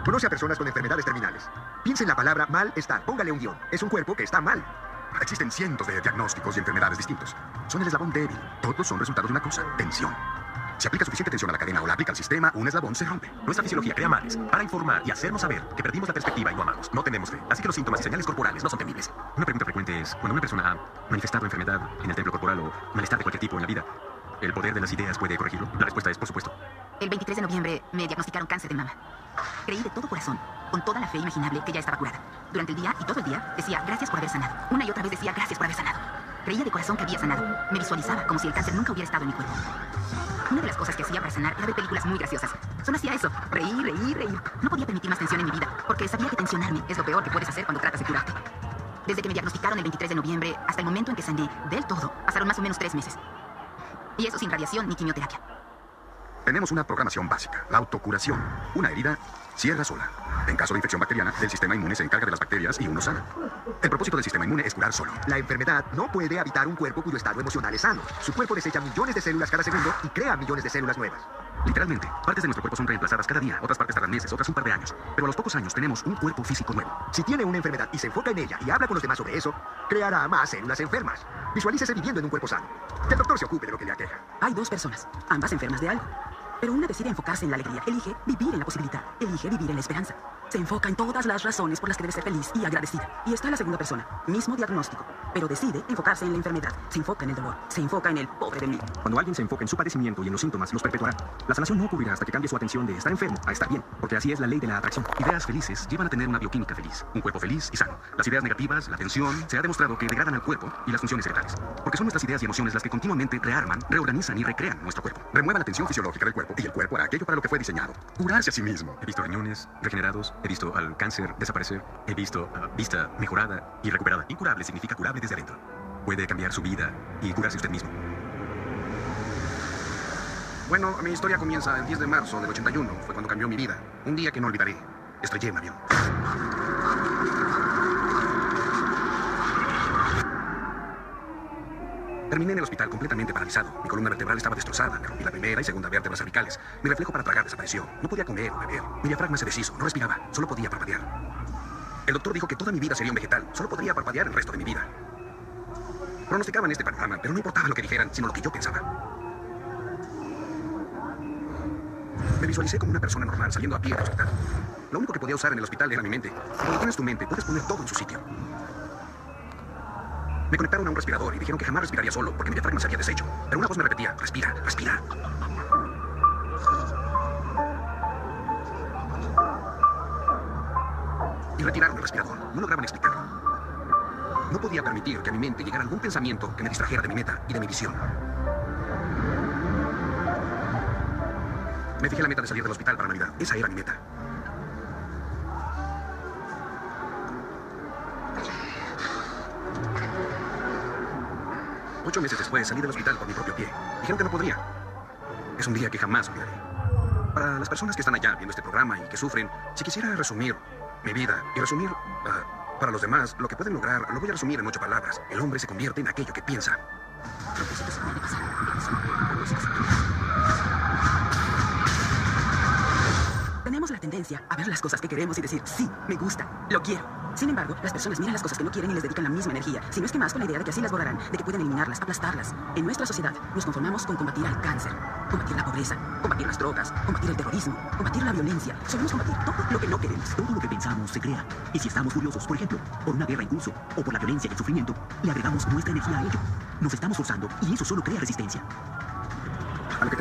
Conoce a personas con enfermedades terminales. Piense en la palabra malestar. Póngale un guion. Es un cuerpo que está mal. Existen cientos de diagnósticos y enfermedades distintos. Son el eslabón débil. Todos son resultados de una cosa, tensión. Si aplica suficiente tensión a la cadena o la aplica al sistema, un eslabón se rompe. Nuestra fisiología crea males para informar y hacernos saber que perdimos la perspectiva y no amamos. No tenemos fe. Así que los síntomas y señales corporales no son temibles. Una pregunta frecuente es, cuando una persona ha manifestado enfermedad en el templo corporal o malestar de cualquier tipo en la vida, ¿el poder de las ideas puede corregirlo? La respuesta es, por supuesto. El 23 de noviembre me diagnosticaron cáncer de mama. Creí de todo corazón, con toda la fe imaginable, que ya estaba curada. Durante el día y todo el día decía gracias por haber sanado. Una y otra vez decía gracias por haber sanado. Creía de corazón que había sanado. Me visualizaba como si el cáncer nunca hubiera estado en mi cuerpo. Cosas que hacía para sanar era ver películas muy graciosas. Solo hacía eso, reír, reír, reír. No podía permitir más tensión en mi vida, porque sabía que tensionarme es lo peor que puedes hacer cuando tratas de curarte. Desde que me diagnosticaron el 23 de noviembre hasta el momento en que sané del todo, pasaron más o menos tres meses. Y eso sin radiación ni quimioterapia. Tenemos una programación básica, la autocuración. Una herida cierra sola. En caso de infección bacteriana, el sistema inmune se encarga de las bacterias y uno sana. El propósito del sistema inmune es curar solo. La enfermedad no puede habitar un cuerpo cuyo estado emocional es sano. Su cuerpo desecha millones de células cada segundo y crea millones de células nuevas. Literalmente, partes de nuestro cuerpo son reemplazadas cada día, otras partes tardan meses, otras un par de años. Pero a los pocos años tenemos un cuerpo físico nuevo. Si tiene una enfermedad y se enfoca en ella y habla con los demás sobre eso, creará más células enfermas. Visualícese viviendo en un cuerpo sano. Que el doctor se ocupe de lo que le aqueja. Hay dos personas, ambas enfermas de algo. Pero una decide enfocarse en la alegría, elige vivir en la posibilidad, elige vivir en la esperanza. Se enfoca en todas las razones por las que debe ser feliz y agradecida. Y está la segunda persona, mismo diagnóstico, pero decide enfocarse en la enfermedad, se enfoca en el dolor, se enfoca en el pobre de mí. Cuando alguien se enfoca en su padecimiento y en los síntomas, los perpetuará. La sanación no ocurrirá hasta que cambie su atención de estar enfermo a estar bien, porque así es la ley de la atracción. Ideas felices llevan a tener una bioquímica feliz, un cuerpo feliz y sano. Las ideas negativas, la tensión, se ha demostrado que degradan al cuerpo y las funciones cerebrales. Porque son nuestras ideas y emociones las que continuamente rearman, reorganizan y recrean nuestro cuerpo. Remueva la tensión fisiológica del cuerpo y el cuerpo hará aquello para lo que fue diseñado. Curarse a sí mismo. He visto riñones regenerados, he visto al cáncer desaparecer, he visto a vista mejorada y recuperada. Incurable significa curable desde adentro. Puede cambiar su vida y curarse usted mismo. Bueno, mi historia comienza el 10 de marzo del 81. Fue cuando cambió mi vida. Un día que no olvidaré. Estrellé un avión. Terminé en el hospital completamente paralizado. Mi columna vertebral estaba destrozada. Me rompí la primera y segunda vértebras cervicales. Mi reflejo para tragar desapareció. No podía comer o beber. Mi diafragma se deshizo. No respiraba. Solo podía parpadear. El doctor dijo que toda mi vida sería un vegetal. Solo podría parpadear el resto de mi vida. Pronosticaban este panorama, pero no importaba lo que dijeran, sino lo que yo pensaba. Me visualicé como una persona normal saliendo a pie del hospital. Lo único que podía usar en el hospital era mi mente. Cuando tienes tu mente, puedes poner todo en su sitio. Me conectaron a un respirador y dijeron que jamás respiraría solo porque mi diafragma se había deshecho. Pero una voz me repetía, respira, respira. Y retiraron el respirador. No lograban explicarlo. No podía permitir que a mi mente llegara algún pensamiento que me distrajera de mi meta y de mi visión. Me fijé la meta de salir del hospital para Navidad. Esa era mi meta. Ocho meses después salí del hospital por mi propio pie. Dijeron que no podría. Es un día que jamás olvidaré. Para las personas que están allá viendo este programa y que sufren, si quisiera resumir mi vida y resumir ah, para los demás lo que pueden lograr, lo voy a resumir en ocho palabras. El hombre se convierte en aquello que piensa. Tenemos la tendencia a ver las cosas que queremos y decir, sí, me gusta, lo quiero. Sin embargo, las personas miran las cosas que no quieren y les dedican la misma energía, si no es que más con la idea de que así las borrarán, de que pueden eliminarlas, aplastarlas. En nuestra sociedad nos conformamos con combatir al cáncer, combatir la pobreza, combatir las drogas, combatir el terrorismo, combatir la violencia. Solemos combatir todo lo que no queremos. Todo lo que pensamos se crea. Y si estamos furiosos, por ejemplo, por una guerra en o por la violencia y el sufrimiento, le agregamos nuestra energía a ello. Nos estamos forzando y eso solo crea resistencia.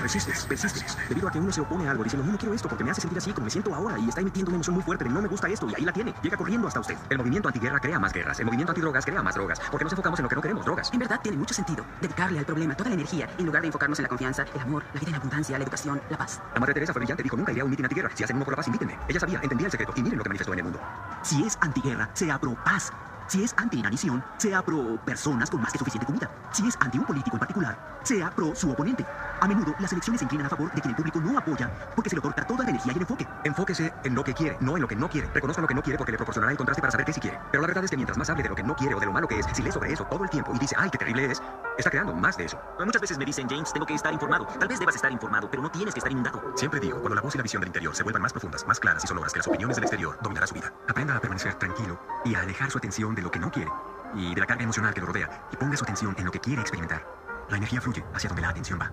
Resistes, persistes. Debido a que uno se opone a algo diciendo, no, no quiero esto porque me hace sentir así como me siento ahora y está emitiendo una emoción muy fuerte de no me gusta esto y ahí la tiene. Llega corriendo hasta usted. El movimiento antiguerra crea más guerras. El movimiento antidrogas crea más drogas. Porque nos enfocamos en lo que no queremos, drogas. En verdad, tiene mucho sentido dedicarle al problema toda la energía en lugar de enfocarnos en la confianza, el amor, la vida en abundancia, la educación, la paz. La Madre Teresa fue brillante, dijo, nunca iré a un mitin antiguerra. Si hacen uno por la paz, invítenme. Ella sabía, entendía el secreto y miren lo que manifestó en el mundo. Si es antiguerra, sea pro paz. Si es anti-inanición, sea pro personas con más que suficiente comida. Si es anti un político en particular, sea pro su oponente. A menudo las elecciones se inclinan a favor de quien el público no apoya porque se le otorga toda la energía y el enfoque. Enfóquese en lo que quiere, no en lo que no quiere. Reconozca lo que no quiere porque le proporcionará el contraste para saber qué sí quiere. Pero la verdad es que mientras más hable de lo que no quiere o de lo malo que es, si lee sobre eso todo el tiempo y dice, ay, qué terrible es, está creando más de eso. Muchas veces me dicen, James, tengo que estar informado. Tal vez debas estar informado, pero no tienes que estar inundado. Siempre digo, cuando la voz y la visión del interior se vuelvan más profundas, más claras y sonoras que las opiniones del exterior, dominará su vida. Aprenda a permanecer tranquilo y a alejar su atención de lo que no quiere y de la carga emocional que lo rodea y ponga su atención en lo que quiere experimentar. La energía fluye hacia donde la atención va.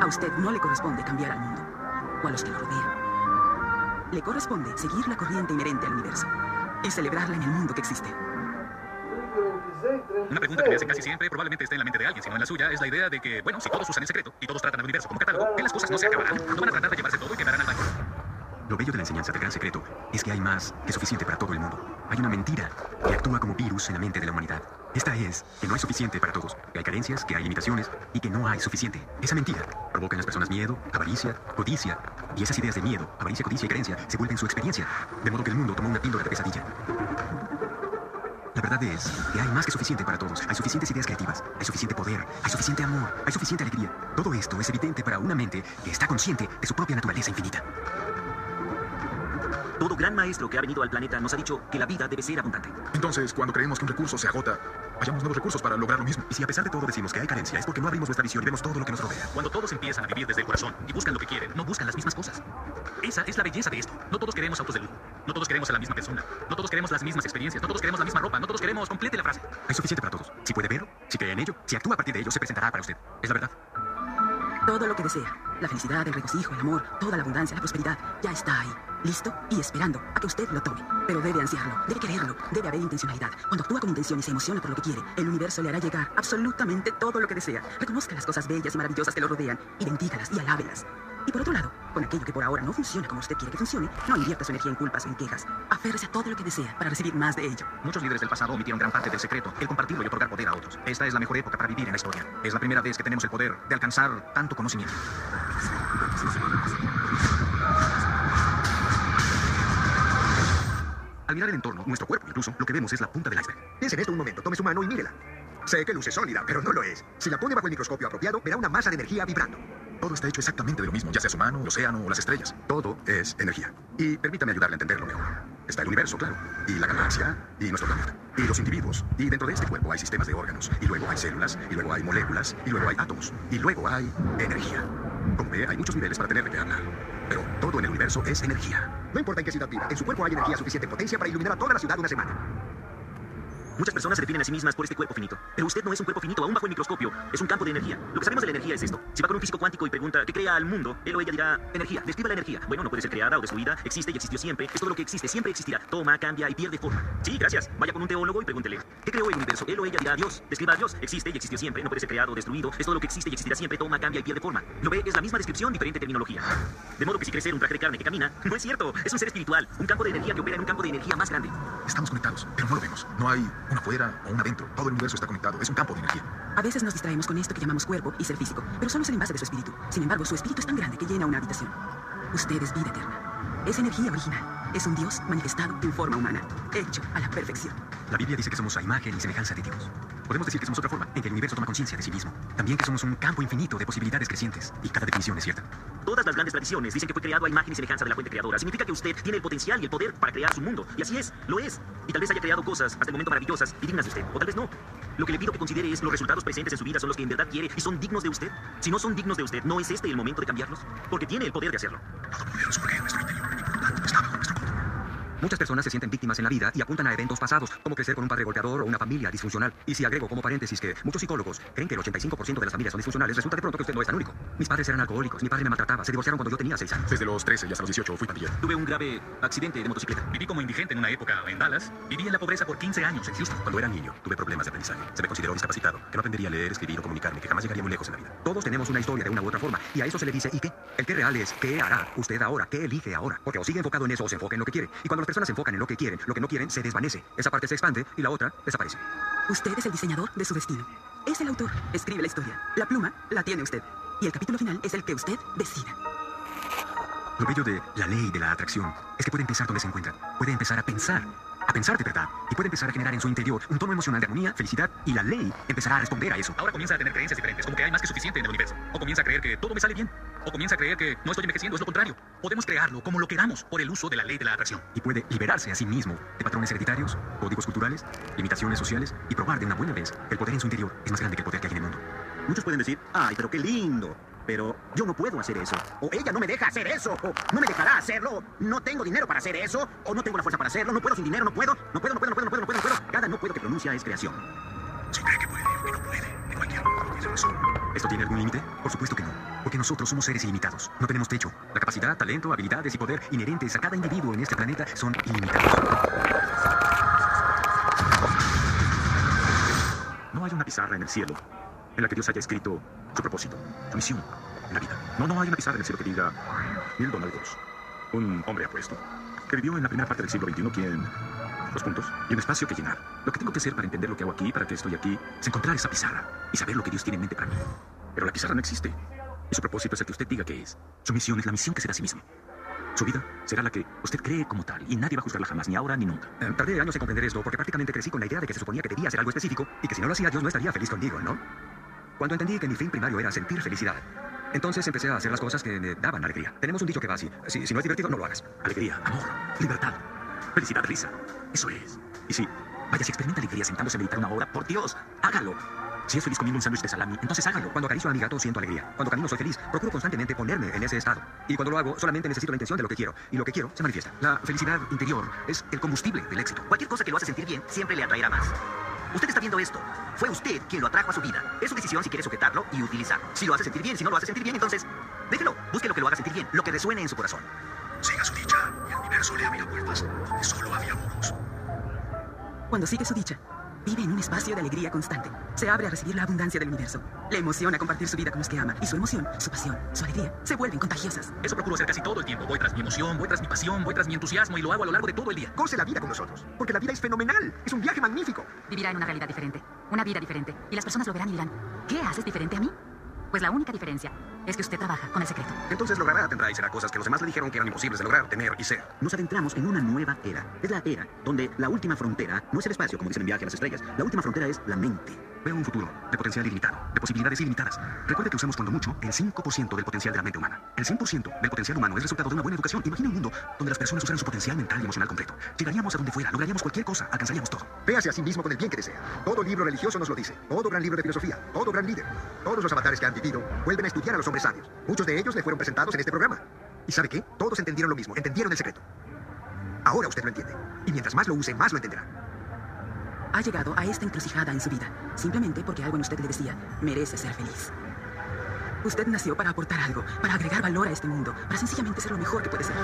A usted no le corresponde cambiar al mundo o a los que lo rodean. Le corresponde seguir la corriente inherente al universo y celebrarla en el mundo que existe. Una pregunta que me hacen casi siempre, probablemente esté en la mente de alguien, sino en la suya, es la idea de que, bueno, si todos usan el secreto y todos tratan al universo como catálogo, que las cosas no se acabarán. No van a tratar de llevarse todo y quedarán al baño. Lo bello de la enseñanza del gran secreto es que hay más que suficiente para todo el mundo. Hay una mentira que actúa como virus en la mente de la humanidad. Esta es que no hay suficiente para todos, que hay carencias, que hay limitaciones y que no hay suficiente. Esa mentira provoca en las personas miedo, avaricia, codicia, y esas ideas de miedo, avaricia, codicia y carencia se vuelven su experiencia, de modo que el mundo toma una píldora de pesadilla. La verdad es que hay más que suficiente para todos. Hay suficientes ideas creativas, hay suficiente poder, hay suficiente amor, hay suficiente alegría. Todo esto es evidente para una mente que está consciente de su propia naturaleza infinita. Todo gran maestro que ha venido al planeta nos ha dicho que la vida debe ser abundante. Entonces, cuando creemos que un recurso se agota, hallamos nuevos recursos para lograr lo mismo. Y si a pesar de todo decimos que hay carencia, es porque no abrimos nuestra visión y vemos todo lo que nos rodea. Cuando todos empiezan a vivir desde el corazón y buscan lo que quieren, no buscan las mismas cosas. Esa es la belleza de esto. No todos queremos autos de lujo. No todos queremos a la misma persona. No todos queremos las mismas experiencias. No todos queremos la misma ropa. No todos queremos. Complete la frase. Hay suficiente para todos. Si puede verlo, si cree en ello, si actúa a partir de ello, se presentará para usted. Es la verdad. Todo lo que desea, la felicidad, el regocijo, el amor, toda la abundancia, la prosperidad, ya está ahí, listo y esperando a que usted lo tome. Pero debe ansiarlo, debe quererlo, debe haber intencionalidad. Cuando actúa con intención y se emociona por lo que quiere, el universo le hará llegar absolutamente todo lo que desea. Reconozca las cosas bellas y maravillosas que lo rodean y bendígalas y alábelas. Y por otro lado, con aquello que por ahora no funciona como usted quiere que funcione, no invierta su energía en culpas o en quejas. Aférrese a todo lo que desea para recibir más de ello. Muchos líderes del pasado omitieron gran parte del secreto, el compartirlo y otorgar poder a otros. Esta es la mejor época para vivir en la historia. Es la primera vez que tenemos el poder de alcanzar tanto conocimiento. Al mirar el entorno, nuestro cuerpo incluso, lo que vemos es la punta del iceberg. Piense en esto un momento, tome su mano y mírela. Sé que luce sólida, pero no lo es. Si la pone bajo el microscopio apropiado, verá una masa de energía vibrando. Todo está hecho exactamente de lo mismo, ya sea su mano, el océano o las estrellas. Todo es energía. Y permítame ayudarle a entenderlo mejor. Está el universo, claro, y la galaxia, y nuestro planeta, y los individuos. Y dentro de este cuerpo hay sistemas de órganos, y luego hay células, y luego hay moléculas, y luego hay átomos, y luego hay energía. Como ve, hay muchos niveles para tener qué hablar. Pero todo en el universo es energía. No importa en qué ciudad viva, en su cuerpo hay energía suficiente potencia para iluminar a toda la ciudad una semana. Muchas personas se definen a sí mismas por este cuerpo finito. Pero usted no es un cuerpo finito, aún bajo el microscopio. Es un campo de energía. Lo que sabemos de la energía es esto. Si va con un físico cuántico y pregunta qué crea al mundo, él o ella dirá energía. Describa la energía. Bueno, no puede ser creada o destruida. Existe y existió siempre. Es todo lo que existe. Siempre existirá. Toma, cambia y pierde forma. Sí, gracias. Vaya con un teólogo y pregúntele. ¿Qué creó el universo? Él o ella dirá Dios. Describa a Dios. Existe y existió siempre. No puede ser creado o destruido. Es todo lo que existe y existirá siempre. Toma, cambia y pierde forma. Lo ve, es la misma descripción, diferente terminología. De modo que si cree ser un traje de carne que camina, <laughs> no es cierto. Es un ser espiritual. Un campo de energía que opera en un campo de energía más grande. Estamos conectados, pero no lo vemos. No hay una afuera o una adentro. Todo el universo está conectado. Es un campo de energía. A veces nos distraemos con esto que llamamos cuerpo y ser físico, pero solo es el envase de su espíritu. Sin embargo, su espíritu es tan grande que llena una habitación. Usted es vida eterna. Es energía original. Es un Dios manifestado en forma humana, hecho a la perfección. La Biblia dice que somos a imagen y semejanza de Dios. Podemos decir que somos otra forma en que el universo toma conciencia de sí mismo. También que somos un campo infinito de posibilidades crecientes. Y cada definición es cierta. Todas las grandes tradiciones dicen que fue creado a imagen y semejanza de la fuente creadora. Significa que usted tiene el potencial y el poder para crear su mundo. Y así es, lo es. Y tal vez haya creado cosas hasta el momento maravillosas y dignas de usted. O tal vez no. Lo que le pido que considere es los resultados presentes en su vida son los que en verdad quiere y son dignos de usted. Si no son dignos de usted, ¿no es este el momento de cambiarlos? Porque tiene el poder de hacerlo. Todopoderoso porque nuestro interior y por lo tanto. Muchas personas se sienten víctimas en la vida y apuntan a eventos pasados, como crecer con un padre golpeador o una familia disfuncional. Y si agrego como paréntesis que muchos psicólogos creen que el 85% de las familias son disfuncionales, resulta de pronto que usted no es tan único. Mis padres eran alcohólicos, mi padre me maltrataba, se divorciaron cuando yo tenía 6 años. Desde los 13 y hasta los 18 fui pandillero. Tuve un grave accidente de motocicleta. Viví como indigente en una época en Dallas. Viví en la pobreza por 15 años en Houston. Cuando era niño, tuve problemas de aprendizaje. Se me consideró discapacitado, que no aprendería a leer, escribir o comunicarme, que jamás llegaría muy lejos en la vida. Todos tenemos una historia de una u otra forma, y a eso se le dice ¿y qué? El que real es ¿qué hará usted ahora? ¿Qué elige ahora? Porque o sigue enfocado en eso o se enfoca en lo que quiere. Y cuando las personas se enfocan en lo que quieren, lo que no quieren se desvanece. Esa parte se expande y la otra desaparece. Usted es el diseñador de su destino. Es el autor. Escribe la historia. La pluma la tiene usted. Y el capítulo final es el que usted decida. Lo bello de la ley de la atracción es que puede empezar donde se encuentra. Puede empezar a pensar, a pensar de verdad. Y puede empezar a generar en su interior un tono emocional de armonía, felicidad. Y la ley empezará a responder a eso. Ahora comienza a tener creencias diferentes, como que hay más que suficiente en el universo. O comienza a creer que todo me sale bien. O comienza a creer que no estoy envejeciendo, es lo contrario. Podemos crearlo como lo queramos por el uso de la ley de la atracción. Y puede liberarse a sí mismo de patrones hereditarios, códigos culturales, limitaciones sociales y probar de una buena vez que el poder en su interior es más grande que el poder que hay en el mundo. Muchos pueden decir, ay, pero qué lindo. Pero yo no puedo hacer eso. O ella no me deja hacer eso. O no me dejará hacerlo. No tengo dinero para hacer eso. O no tengo la fuerza para hacerlo. No puedo sin dinero. No puedo. No puedo, no puedo, no puedo, no puedo, no puedo. No puedo. Cada no puedo que pronuncia es creación. Si cree que puede o que no puede, en cualquier momento tiene razón. ¿Esto tiene algún límite? Por supuesto que no. Porque nosotros somos seres ilimitados. No tenemos techo. La capacidad, talento, habilidades y poder inherentes a cada individuo en este planeta son ilimitados. No hay una pizarra en el cielo en la que Dios haya escrito su propósito, su misión en la vida. No, no hay una pizarra en el cielo que diga Neil Donald Gross, un hombre apuesto, que vivió en la primera parte del siglo XXI, quien... Dos puntos y un espacio que llenar. Lo que tengo que hacer para entender lo que hago aquí, para que estoy aquí, es encontrar esa pizarra y saber lo que Dios tiene en mente para mí. Pero la pizarra no existe. Y su propósito es el que usted diga que es. Su misión es la misión que se da a sí mismo. Su vida será la que usted cree como tal, y nadie va a juzgarla jamás, ni ahora ni nunca. Eh, tardé años en comprender esto porque prácticamente crecí con la idea de que se suponía que debía hacer algo específico y que si no lo hacía Dios no estaría feliz conmigo, ¿no? Cuando entendí que mi fin primario era sentir felicidad, entonces empecé a hacer las cosas que me daban alegría. Tenemos un dicho que va así, si, no es divertido, no lo hagas. Alegría, amor, libertad, felicidad, risa. Eso es. Y si, vaya, si experimenta alegría sentándose a meditar una hora, por Dios, hágalo. Si es feliz comiendo un sándwich de salami, entonces hágalo. Cuando acaricio a mi gato siento alegría. Cuando camino soy feliz. Procuro constantemente ponerme en ese estado. Y cuando lo hago, solamente necesito la intención de lo que quiero. Y lo que quiero se manifiesta. La felicidad interior es el combustible del éxito. Cualquier cosa que lo hace sentir bien siempre le atraerá más. Usted está viendo esto. Fue usted quien lo atrajo a su vida. Es su decisión si quiere sujetarlo y utilizarlo. Si lo hace sentir bien, si no lo hace sentir bien, entonces déjelo. Busque lo que lo haga sentir bien, lo que resuene en su corazón. Siga su dicha y el universo le abrirá puertas donde solo había muros. Cuando sigue su dicha, vive en un espacio de alegría constante. Se abre a recibir la abundancia del universo. Le emociona compartir su vida con los que ama. Y su emoción, su pasión, su alegría se vuelven contagiosas. Eso procuro hacer casi todo el tiempo. Voy tras mi emoción, voy tras mi pasión, voy tras mi entusiasmo y lo hago a lo largo de todo el día. Goce la vida con nosotros, porque la vida es fenomenal. Es un viaje magnífico. Vivirá en una realidad diferente, una vida diferente. Y las personas lo verán y dirán, ¿qué haces diferente a mí? Pues la única diferencia es que usted trabaja con el secreto. Entonces logrará, tendrá y será cosas que los demás le dijeron que eran imposibles de lograr, tener y ser. Nos adentramos en una nueva era. Es la era donde la última frontera no es el espacio, como dicen en Viaje a las Estrellas. La última frontera es la mente. Veo un futuro de potencial ilimitado, de posibilidades ilimitadas. Recuerde que usamos cuando mucho el 5% del potencial de la mente humana. El 100% del potencial humano es resultado de una buena educación. Imagina un mundo donde las personas usaran su potencial mental y emocional completo. Llegaríamos a donde fuera, lograríamos cualquier cosa, alcanzaríamos todo. Véase a sí mismo con el bien que desea. Todo libro religioso nos lo dice. Todo gran libro de filosofía. Todo gran líder. Todos los avatares que han vivido vuelven a estudiar a los Muchos de ellos le fueron presentados en este programa. ¿Y sabe qué? Todos entendieron lo mismo. Entendieron el secreto. Ahora usted lo entiende. Y mientras más lo use, más lo entenderá. Ha llegado a esta encrucijada en su vida, simplemente porque algo en usted le decía, merece ser feliz. Usted nació para aportar algo, para agregar valor a este mundo, para sencillamente ser lo mejor que puede ser.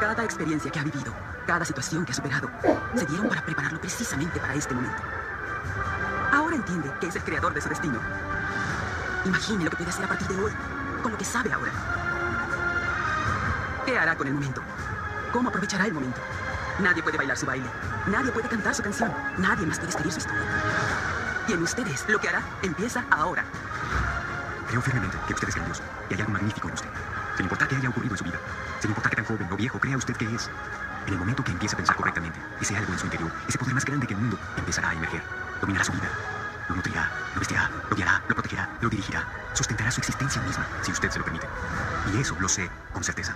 Cada experiencia que ha vivido, cada situación que ha superado, se dieron para prepararlo precisamente para este momento. Ahora entiende que es el creador de su destino. Imagine lo que puede hacer a partir de hoy, con lo que sabe ahora. ¿Qué hará con el momento? ¿Cómo aprovechará el momento? Nadie puede bailar su baile. Nadie puede cantar su canción. Nadie más puede escribir su historia. Y en ustedes, lo que hará empieza ahora. Creo firmemente que usted es grandioso y hay algo magnífico en usted. Sin importar qué haya ocurrido en su vida, sin importar qué tan joven o viejo crea usted que es, en el momento que empiece a pensar correctamente, ese algo en su interior, ese poder más grande que el mundo, empezará a emerger. Dominará su vida. Lo nutrirá, lo vestirá, lo guiará, lo protegerá, lo dirigirá. Sustentará su existencia misma, si usted se lo permite. Y eso lo sé con certeza.